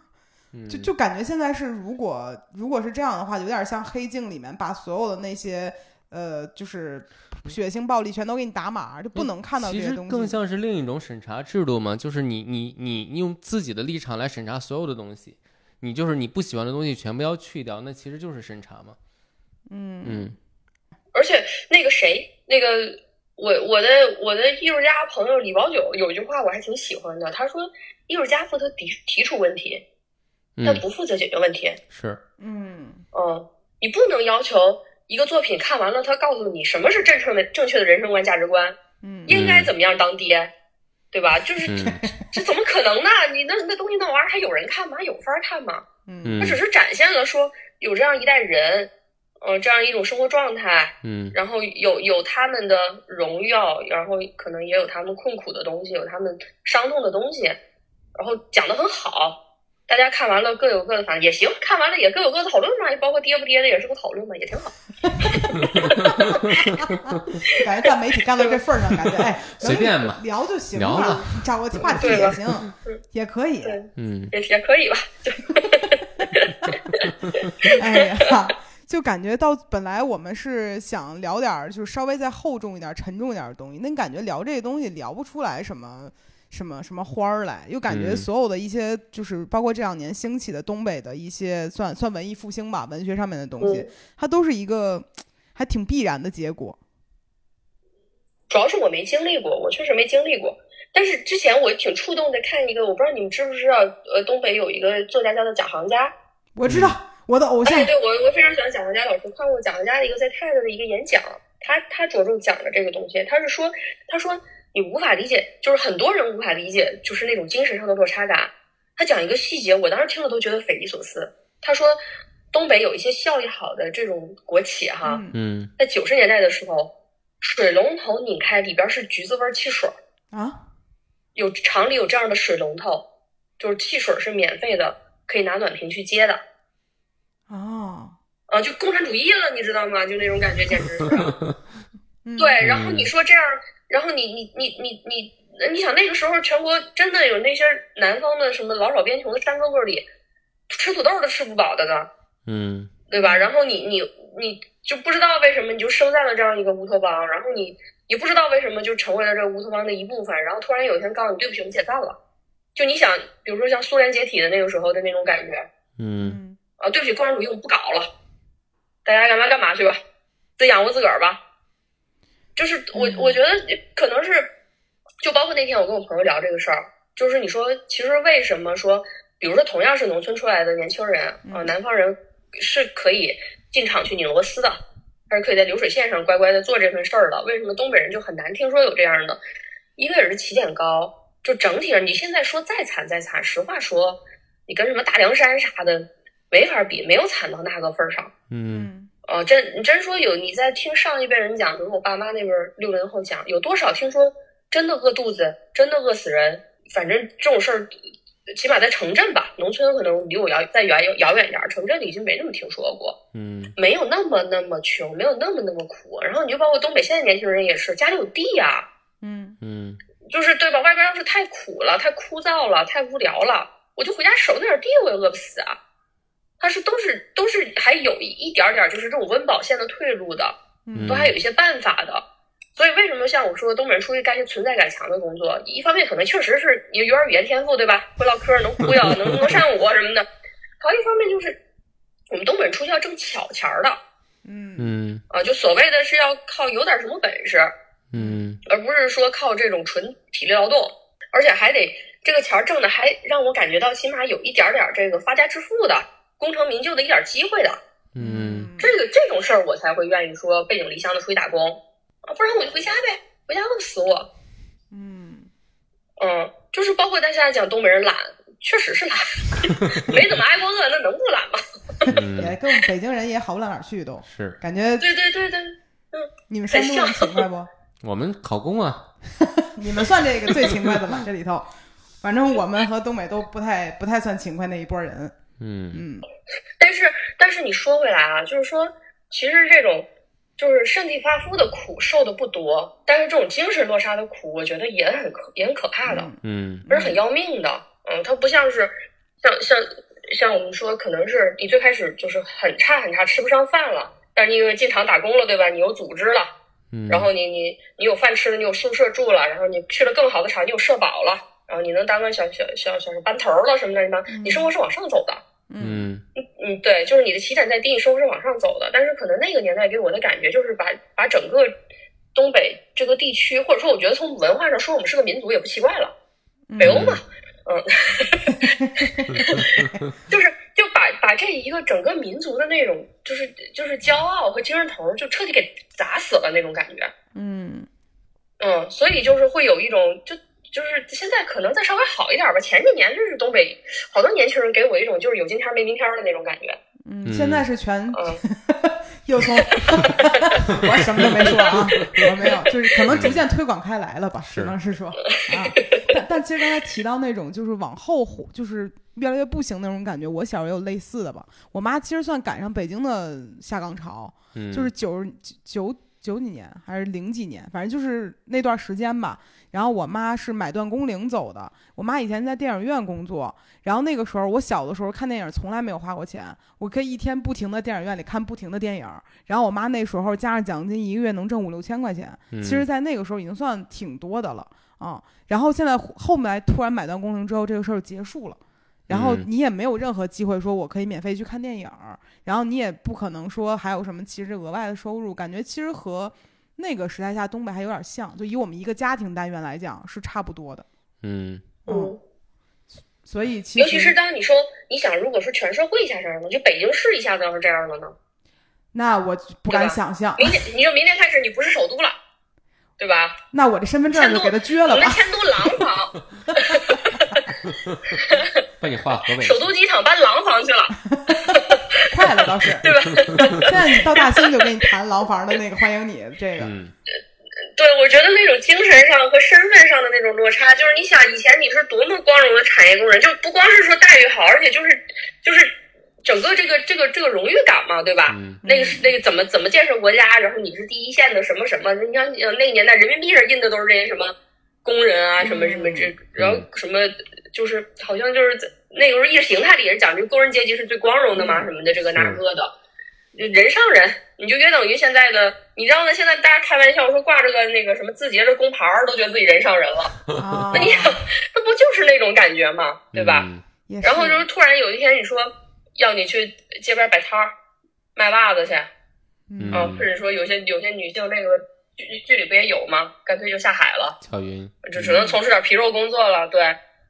嗯就就感觉现在是，如果如果是这样的话，有点像《黑镜》里面把所有的那些呃，就是血腥暴力全都给你打码，就不能看到这其实些东西。更像是另一种审查制度嘛，就是你你你你用自己的立场来审查所有的东西，你就是你不喜欢的东西全部要去掉，那其实就是审查嘛。嗯嗯而且那个谁，那个我我的我的艺术家朋友李宝九有一句话我还挺喜欢的，他说艺术家负责提提出问题，但嗯，不负责解决问题。是，嗯嗯，你不能要求一个作品看完了，他告诉你什么是正确的正确的人生观价值观，嗯应该怎么样当爹，对吧？就是这嗯这怎么可能呢？你那那东西那玩意儿还有人看吗？还有法儿看吗？嗯嗯它只是展现了说有这样一代人，呃，这样一种生活状态，嗯然后有有他们的荣耀，然后可能也有他们困苦的东西，有他们伤痛的东西，然后讲的很好。大家看完了各有各的反正也行，看完了也各有各的讨论嘛，包括跌不跌的也是个讨论嘛，也挺好。*laughs* 感觉干媒体干到这份儿上，感觉哎，随便吧聊就行聊找个话题也行，*laughs* 也可以。对，嗯也也可以吧。*laughs* 哎呀，就感觉到本来我们是想聊点儿，就是稍微再厚重一点儿、沉重一点儿的东西，那感觉聊这个东西聊不出来什么。什么什么花儿来，又感觉嗯所有的一些，就是包括这两年兴起的东北的一些算算文艺复兴吧，文学上面的东西，嗯它都是一个还挺必然的结果。主要是我没经历过，我确实没经历过。但是之前我挺触动的，看一个，我不知道你们知不知道，呃，东北有一个作家叫做贾行家，我知道、我的偶像哎，，对我我非常喜欢蒋文佳老师，看过蒋文佳的一个在 TED 的一个演讲，他他着重讲的这个东西，他是说，他说你无法理解，就是很多人无法理解，就是那种精神上的落差感。他讲一个细节，我当时听了都觉得匪夷所思。他说，东北有一些效益好的这种国企哈，嗯嗯在九十年代的时候，水龙头拧开里边是橘子味儿汽水儿，啊，有厂里有这样的水龙头，就是汽水是免费的，可以拿暖瓶去接的。哦，啊，就共产主义了，你知道吗？就那种感觉，简直是。*laughs* 嗯对，然后你说这样，然后你你你你你，你想那个时候全国真的有那些南方的什么老少边穷的山沟沟里，吃土豆都吃不饱的呢，嗯对吧？然后你你你就不知道为什么你就生在了这样一个乌托邦，然后你也不知道为什么就成为了这个乌托邦的一部分，然后突然有一天告诉你对不起，我们解散了。就你想，比如说像苏联解体的那个时候的那种感觉，嗯嗯啊，对不起，共产主义我们不搞了，大家干嘛干嘛去吧，自己养活自个儿吧。就是我嗯我觉得可能是，就包括那天我跟我朋友聊这个事儿，就是你说其实为什么说，比如说同样是农村出来的年轻人啊、嗯南方人是可以进厂去拧螺丝的，还是可以在流水线上乖乖的做这份事儿的。为什么东北人就很难听说有这样的？一个也是起点高，就整体上你现在说再惨再惨，实话说，你跟什么大凉山啥的没法比，没有惨到那个份儿上。嗯哦，真你真说有你在听上一辈人讲，比如我爸妈那边儿六零后讲，有多少听说真的饿肚子，真的饿死人？反正这种事儿，起码在城镇吧，农村可能离我遥再远遥远点儿，城镇里已经没那么听说过，嗯没有那么那么穷，没有那么那么苦。然后你就包括东北现在年轻人也是，家里有地呀、嗯嗯就是对吧？外边要是太苦了、太枯燥了、太无聊了，我就回家守那点地，我也饿不死啊。它是都是都是还有一点点就是这种温饱线的退路的，嗯都还有一些办法的。所以为什么像我说东北人出去干一些存在感强的工作？一方面可能确实是有有点语言天赋，对吧？会唠嗑，能忽悠，能能善舞什么的。还有一方面就是我们东北人出去要挣巧钱儿的嗯嗯啊，就所谓的是要靠有点什么本事，嗯而不是说靠这种纯体力劳动，而且还得这个钱儿挣的还让我感觉到起码有一点点儿这个发家致富的、功成名就的一点机会的。嗯这个这种事儿我才会愿意说背井离乡的出去打工啊，不然我就回家呗，回家饿死我。嗯嗯，就是包括大家讲东北人懒，确实是懒，*laughs* 没怎么挨过饿，那能不懒吗？嗯也跟我们北京人也好不到哪儿去，都是感觉对对对对，嗯你们山东人勤快不？*laughs* 我们考公啊，你们算这个最勤快的了，这里头，反正我们和东北都不太不太算勤快那一波人。嗯嗯但是但是你说回来啊，就是说，其实这种就是身体发肤的苦受的不多，但是这种精神落差的苦，我觉得也很可也很可怕的，嗯而是很要命的。嗯，它不像是像像像我们说，可能是你最开始就是很差很差，吃不上饭了，但是你因为进厂打工了，对吧？你有组织了，嗯，然后你你你有饭吃了，你有宿舍住了，然后你去了更好的厂，你有社保了，然后你能当个小小小小班头了什么的，什么，你生活是往上走的。嗯嗯，对，就是你的起点在低，你生活是往上走的。但是可能那个年代给我的感觉就是把把整个东北这个地区，或者说我觉得从文化上说我们是个民族也不奇怪了，北欧嘛，*laughs* 嗯，就是就把把这一个整个民族的那种就是就是骄傲和精神头儿就彻底给砸死了那种感觉。嗯嗯，所以就是会有一种就。就是现在可能再稍微好一点吧，前几年就是东北好多年轻人给我一种就是有今天没明天的那种感觉。嗯，现在是全嗯，*laughs* 又从 *laughs* 我什么都没说啊，*laughs* 我没有，就是可能逐渐推广开来了吧，只能是说啊。但但其实刚才提到那种就是往后就是越来越不行那种感觉，我小时候也有类似的吧。我妈其实算赶上北京的下岗潮，嗯就是九九九几年还是零几年，反正就是那段时间吧。然后我妈是买断工龄走的，我妈以前在电影院工作，然后那个时候我小的时候看电影从来没有花过钱，我可以一天不停的电影院里看不停的电影。然后我妈那时候加上奖金，一个月能挣五六千块钱，嗯其实，在那个时候已经算挺多的了啊。然后现在后面突然买断工龄之后，这个事儿就结束了。然后嗯你也没有任何机会说我可以免费去看电影儿，然后你也不可能说还有什么其实额外的收入，感觉其实和那个时代下东北还有点像，就以我们一个家庭单元来讲是差不多的。嗯嗯，所以其实尤其是当你说你想，如果说全社会一下这样的，就北京市一下子要是这样了呢？那我不敢想象，明天你说明天开始你不是首都了，对吧？那我这身份证就给他撅了吧。我们迁都廊坊 *laughs* *laughs* *laughs* 被你划河北首都机场搬廊坊去了，*laughs* 快了倒是，*laughs* 对吧？*laughs* 现在你到大兴就给你谈廊坊的那个欢迎你这个，嗯。对，我觉得那种精神上和身份上的那种落差，就是你想以前你是多么光荣的产业工人，就不光是说待遇好，而且就是就是整个这个这个这个荣誉感嘛，对吧？嗯。那个是那个怎么怎么建设国家，然后你是第一线的什么什么，你看呃那个年代人民币上印的都是这些什么工人啊，什么什么这，然后什么就是好像就是在那个时候意识形态里也是讲这个工人阶级是最光荣的嘛，什么的这个那个的，就人上人，你就约等于现在的，你知道吗？现在大家开玩笑说挂着个那个什么字节的工牌儿，都觉得自己人上人了，啊那，你想，那不就是那种感觉吗？对吧？然后就是突然有一天你说要你去街边摆摊儿卖袜子去，嗯。啊，或者说有些有些女性那个剧剧里不也有吗？干脆就下海了，巧云，就只能从事点皮肉工作了。对，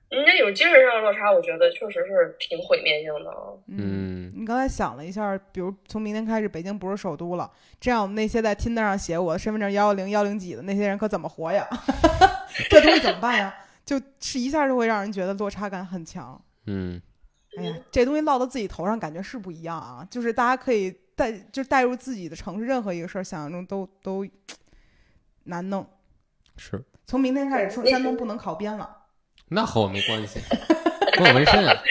那种精神上的落差，我觉得确实是挺毁灭性的。嗯，你刚才想了一下，比如从明天开始，北京不是首都了，这样我们那些在 Tinder 上写我的身份证幺幺零幺零几的那些人可怎么活呀？*laughs* 这东西怎么办呀？就是一下就会让人觉得落差感很强。嗯，哎呀，这东西落到自己头上，感觉是不一样啊。就是大家可以带，就带入自己的城市，任何一个事儿，想象中都都难弄。是。从明天开始，说山东不能考编了。那和我没关系，*laughs* 跟我纹身啊。*laughs*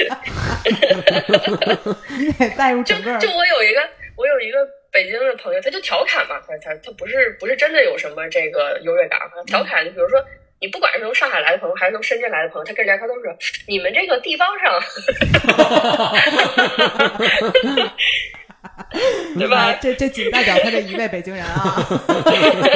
你得带入整个。就我有一个，我有一个北京的朋友，他就调侃嘛，他他他不是不是真的有什么这个优越感，调侃就比如说。你不管是从上海来的朋友，还是从深圳来的朋友，他跟人家他都是你们这个地方上，*laughs* *laughs* 对吧？这这仅代表他这一位北京人啊，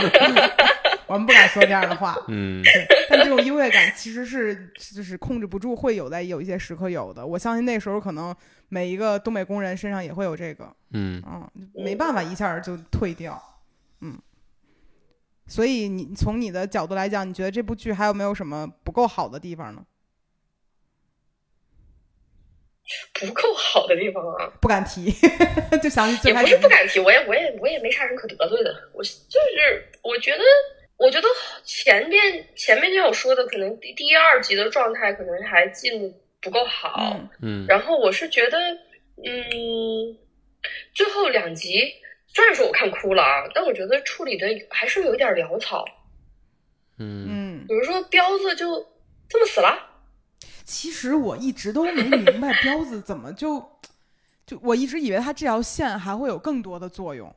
*laughs* 我们不敢说这样的话。嗯，但这种优越感其实是就是控制不住，会有在有一些时刻有的。我相信那时候可能每一个东北工人身上也会有这个。嗯嗯，没办法一下就退掉。嗯。所以你从你的角度来讲，你觉得这部剧还有没有什么不够好的地方呢？*laughs* 不够好的地方啊，不敢提，*laughs* 就想起也不是不敢提，我也我也我也没啥人可得罪的。我就是我觉得，我觉得前面前面就像我说的，可能第第一二集的状态可能还进的不够好，嗯，然后我是觉得，嗯，最后两集。虽然说我看哭了啊，但我觉得处理的还是有一点潦草。嗯嗯，比如说彪子就这么死了。其实我一直都没明白彪子怎么就就我一直以为他这条线还会有更多的作用，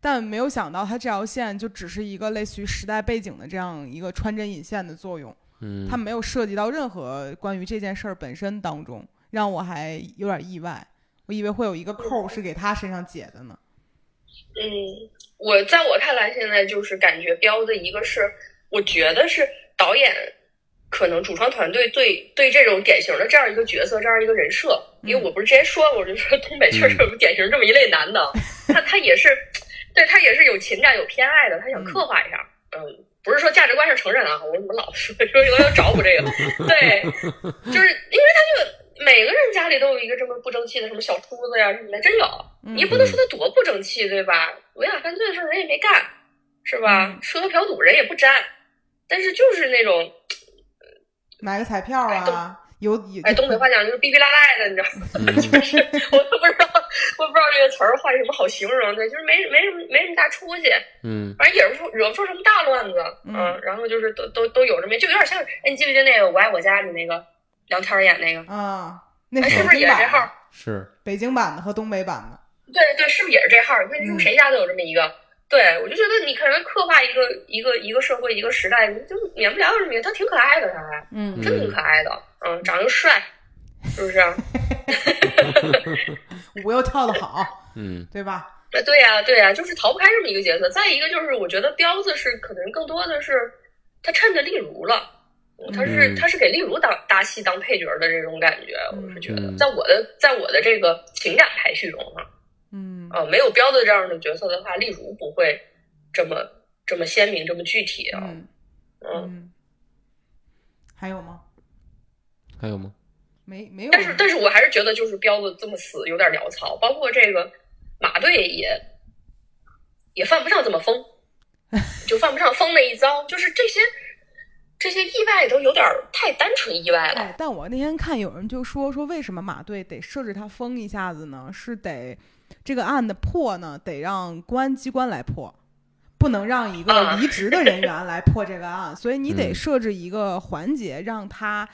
但没有想到他这条线就只是一个类似于时代背景的这样一个穿针引线的作用。嗯，他没有涉及到任何关于这件事儿本身当中，让我还有点意外。我以为会有一个扣是给他身上解的呢。嗯，我在我看来，现在就是感觉彪子一个是，我觉得是导演可能主创团队对对这种典型的这样一个角色，这样一个人设，因为我不是之前说，我就说东北确实有典型这么一类男的，*laughs* 他他也是，对他也是有情感有偏爱的，他想刻画一下，嗯，不是说价值观上承认啊，我怎么老说说有点找我这个，对，就是因为他就。每个人家里都有一个这么不争气的什么小秃子呀什么的，真有。你也不能说他多不争气，对吧？违法犯罪的事人也没干，是吧？吃喝嫖赌人也不沾，但是就是那种买个彩票啊，有有哎，东北话讲就是逼逼赖赖的，你知道吗？*laughs* 就是我都不知道，我不知道这个词儿换什么好形容，对，就是没没什么没什么大出息，嗯，反正也是惹不出什么大乱子，嗯，然后就是都都都有这么，就有点像，哎，你记不记得那个《我爱我家》里那个？梁天演那个啊，那是不是也是这号？是北京版的和东北版的。对对，是不是也是这号？你看，你谁家都有这么一个。对，我就觉得你可能刻画一个一个一个社会一个时代，就免不了有这么他挺可爱的，他还，嗯，真挺可爱的，嗯，长得帅，是不是？舞又跳得好，*laughs* 嗯，对吧？啊，*laughs* 对呀，对呀，就是逃不开这么一个角色。再一个就是，我觉得彪子是可能更多的是他衬着丽如了。他是他是给例如当搭戏当配角的这种感觉，我是觉得，在我的在我的这个情感排序中哈，嗯啊，没有标的这样的角色的话，例如不会这么这么鲜明这么具体啊，嗯，还有吗？还有吗？没没有，但是但是我还是觉得就是标的这么死有点潦草，包括这个马队也也犯不上这么疯，*laughs* 就犯不上疯那一遭，就是这些。这些意外都有点太单纯意外了。哎，但我那天看有人就说说，为什么马队得设置他疯一下子呢？是得这个案的破呢，得让公安机关来破，不能让一个离职的人员来破这个案。所以你得设置一个环节，让他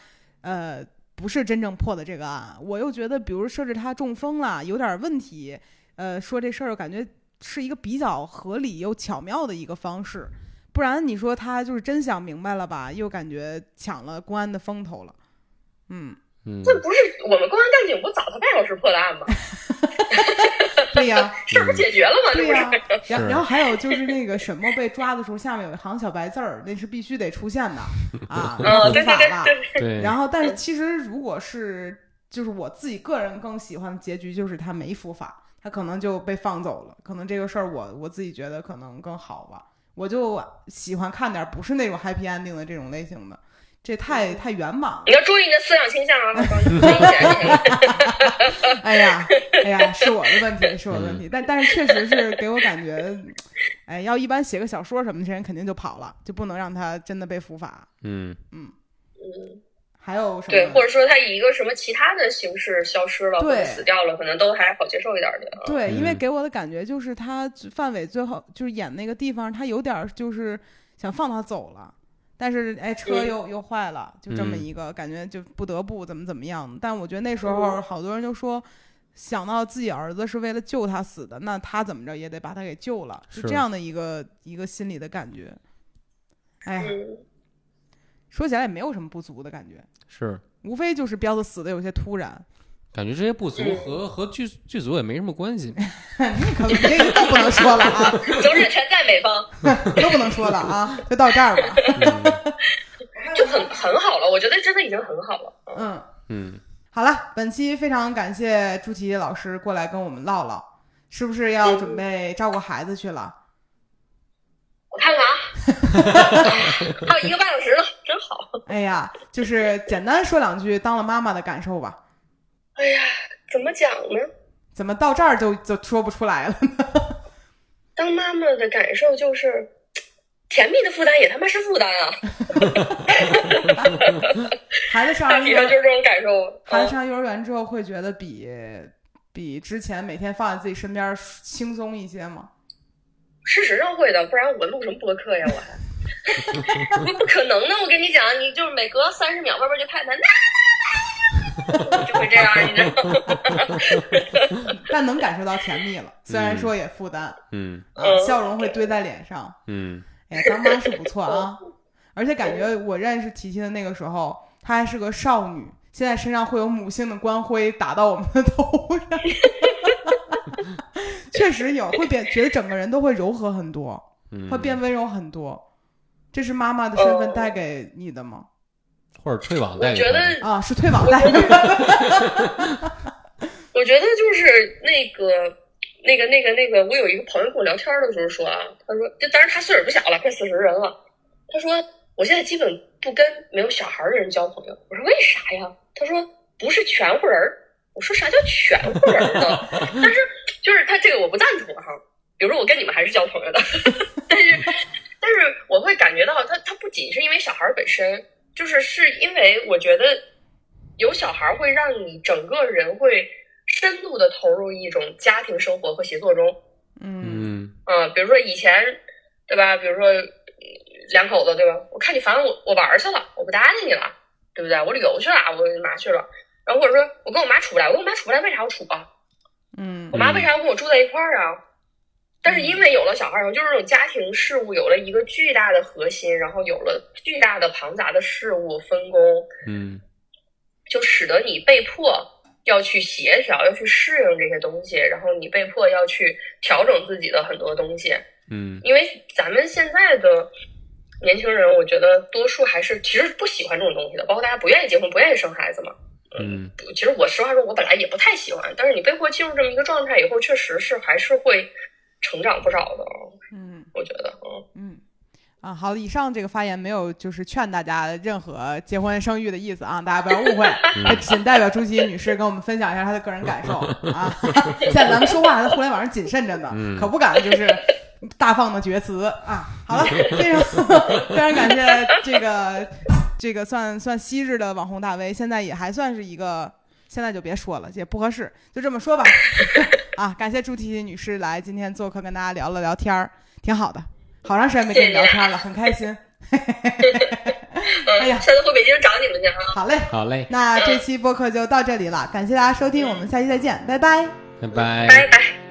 呃不是真正破的这个案。我又觉得，比如设置他中风了，有点问题，呃，说这事儿感觉是一个比较合理又巧妙的一个方式。不然你说他就是真想明白了吧？又感觉抢了公安的风头了，嗯嗯，这不是我们公安干警不早他半小时破的案吗？*laughs* 对呀，事儿不解决了吗？对呀，然然后还有就是那个沈墨被抓的时候，下面有一行小白字儿，那是必须得出现的 *laughs* 啊，违法了。对。然后，但是其实如果是就是我自己个人更喜欢的结局，就是他没伏法，他可能就被放走了。可能这个事儿我我自己觉得可能更好吧。我就喜欢看点不是那种 happy ending 的这种类型的，这太太圆满了。你要注意你的思想倾向啊！*laughs* 哎呀，哎呀，是我的问题，是我的问题。但但是确实是给我感觉，哎，要一般写个小说什么的，这人肯定就跑了，就不能让他真的被伏法。嗯嗯，还有什么？对，或者说他以一个什么其他的形式消失了，或者对死掉了，可能都还好接受一点点啊。对，因为嗯给我的感觉就是他范伟最后就是演那个地方，他有点儿就是想放他走了，但是哎车嗯又、又坏了，就这么嗯一个感觉，就不得不怎么怎么样。但我觉得那时候嗯好多人就说。想到自己儿子是为了救他死的，那他怎么着也得把他给救了，是这样的一个一个心理的感觉。哎呀，嗯，说起来也没有什么不足的感觉，是，无非就是彪子死的有些突然。感觉这些不足嗯和和剧剧组也没什么关系。*laughs* 你可你这个都不能说了啊，*laughs* 责任全在美方，*laughs* 都不能说了啊，就到这儿吧。就很很好了。我觉得真的已经很好了。嗯嗯。嗯，好了，本期非常感谢朱琪老师过来跟我们唠唠，是不是要准备照顾孩子去了？我看看啊，还有一个半小时了，真好。哎呀，就是简单说两句当了妈妈的感受吧。哎呀，怎么讲呢？怎么到这儿就就说不出来了？*laughs* 当妈妈的感受就是，甜蜜的负担也他妈是负担啊！*laughs* 孩子上大幼儿体上就是这种感受。嗯孩子上幼儿园之后，会觉得比比之前每天放在自己身边轻松一些吗？事实上会的，不然我录什么播客呀？我还 *laughs* 不可能的，我跟你讲，你就是每隔三十秒外边就太太，那 *laughs* 就会这样，你知道吗？*laughs* 但能感受到甜蜜了，虽然说也负担，嗯啊，嗯笑容会堆在脸上。嗯哎呀，当妈是不错啊，而且感觉我认识琪琪的那个时候，她还是个少女，现在身上会有母性的光辉打到我们的头上，*laughs* 确实有，会变，觉得整个人都会柔和很多，嗯，会变温柔很多。这是妈妈的身份哦带给你的吗？或者退网我觉得啊，是退网带的。我觉得就是那个、那个、那个、那个，我有一个朋友跟我聊天的时候说啊，他说，就当然他岁数不小了，快四十人了。他说，我现在基本不跟没有小孩的人交朋友。我说为啥呀？他说不是全乎人儿。我说啥叫全乎人儿呢？但是就是他这个我不赞同哈。比如说我跟你们还是交朋友的，*laughs* 但是但是我会感觉到他他不仅是因为小孩本身，就是是因为我觉得有小孩会让你整个人会深度的投入一种家庭生活和协作中。嗯嗯嗯，比如说以前，对吧？比如说嗯两口子，对吧？我看你烦我，我玩去了，我不搭理你了，对不对？我旅游去了，我干嘛去了？然后或者说我跟我妈处不来，我跟我妈处不来，为啥要处啊？嗯我妈为啥要跟我住在一块儿啊？但是因为有了小孩儿，就是这种家庭事务有了一个巨大的核心，然后有了巨大的庞杂的事务分工，嗯就使得你被迫要去协调，要去适应这些东西，然后你被迫要去调整自己的很多东西。嗯因为咱们现在的年轻人，我觉得多数还是其实不喜欢这种东西的，包括大家不愿意结婚、不愿意生孩子嘛。嗯其实我实话说，我本来也不太喜欢，但是你被迫进入这么一个状态以后，确实是还是会成长不少的。嗯我觉得，嗯，嗯。啊，好，以上这个发言没有就是劝大家任何结婚生育的意思啊，大家不要误会，*laughs* 它仅代表朱琪女士跟我们分享一下她的个人感受啊。*laughs* 现在咱们说话还在互联网上谨慎着呢，嗯可不敢就是大放的厥词啊。好了，非常非常感谢这个这个算算昔日的网红大 V，现在也还算是一个，现在就别说了，也不合适，就这么说吧。啊，感谢朱提女士来今天做客，跟大家聊了聊天儿，挺好的。好长时间没跟你聊天了，很开心。*laughs* 哎呀嗯，下次回北京找你们去啊。好嘞，好嘞，那这期播客就到这里了，感谢大家收听，我们下期再见，拜拜。拜拜。拜拜。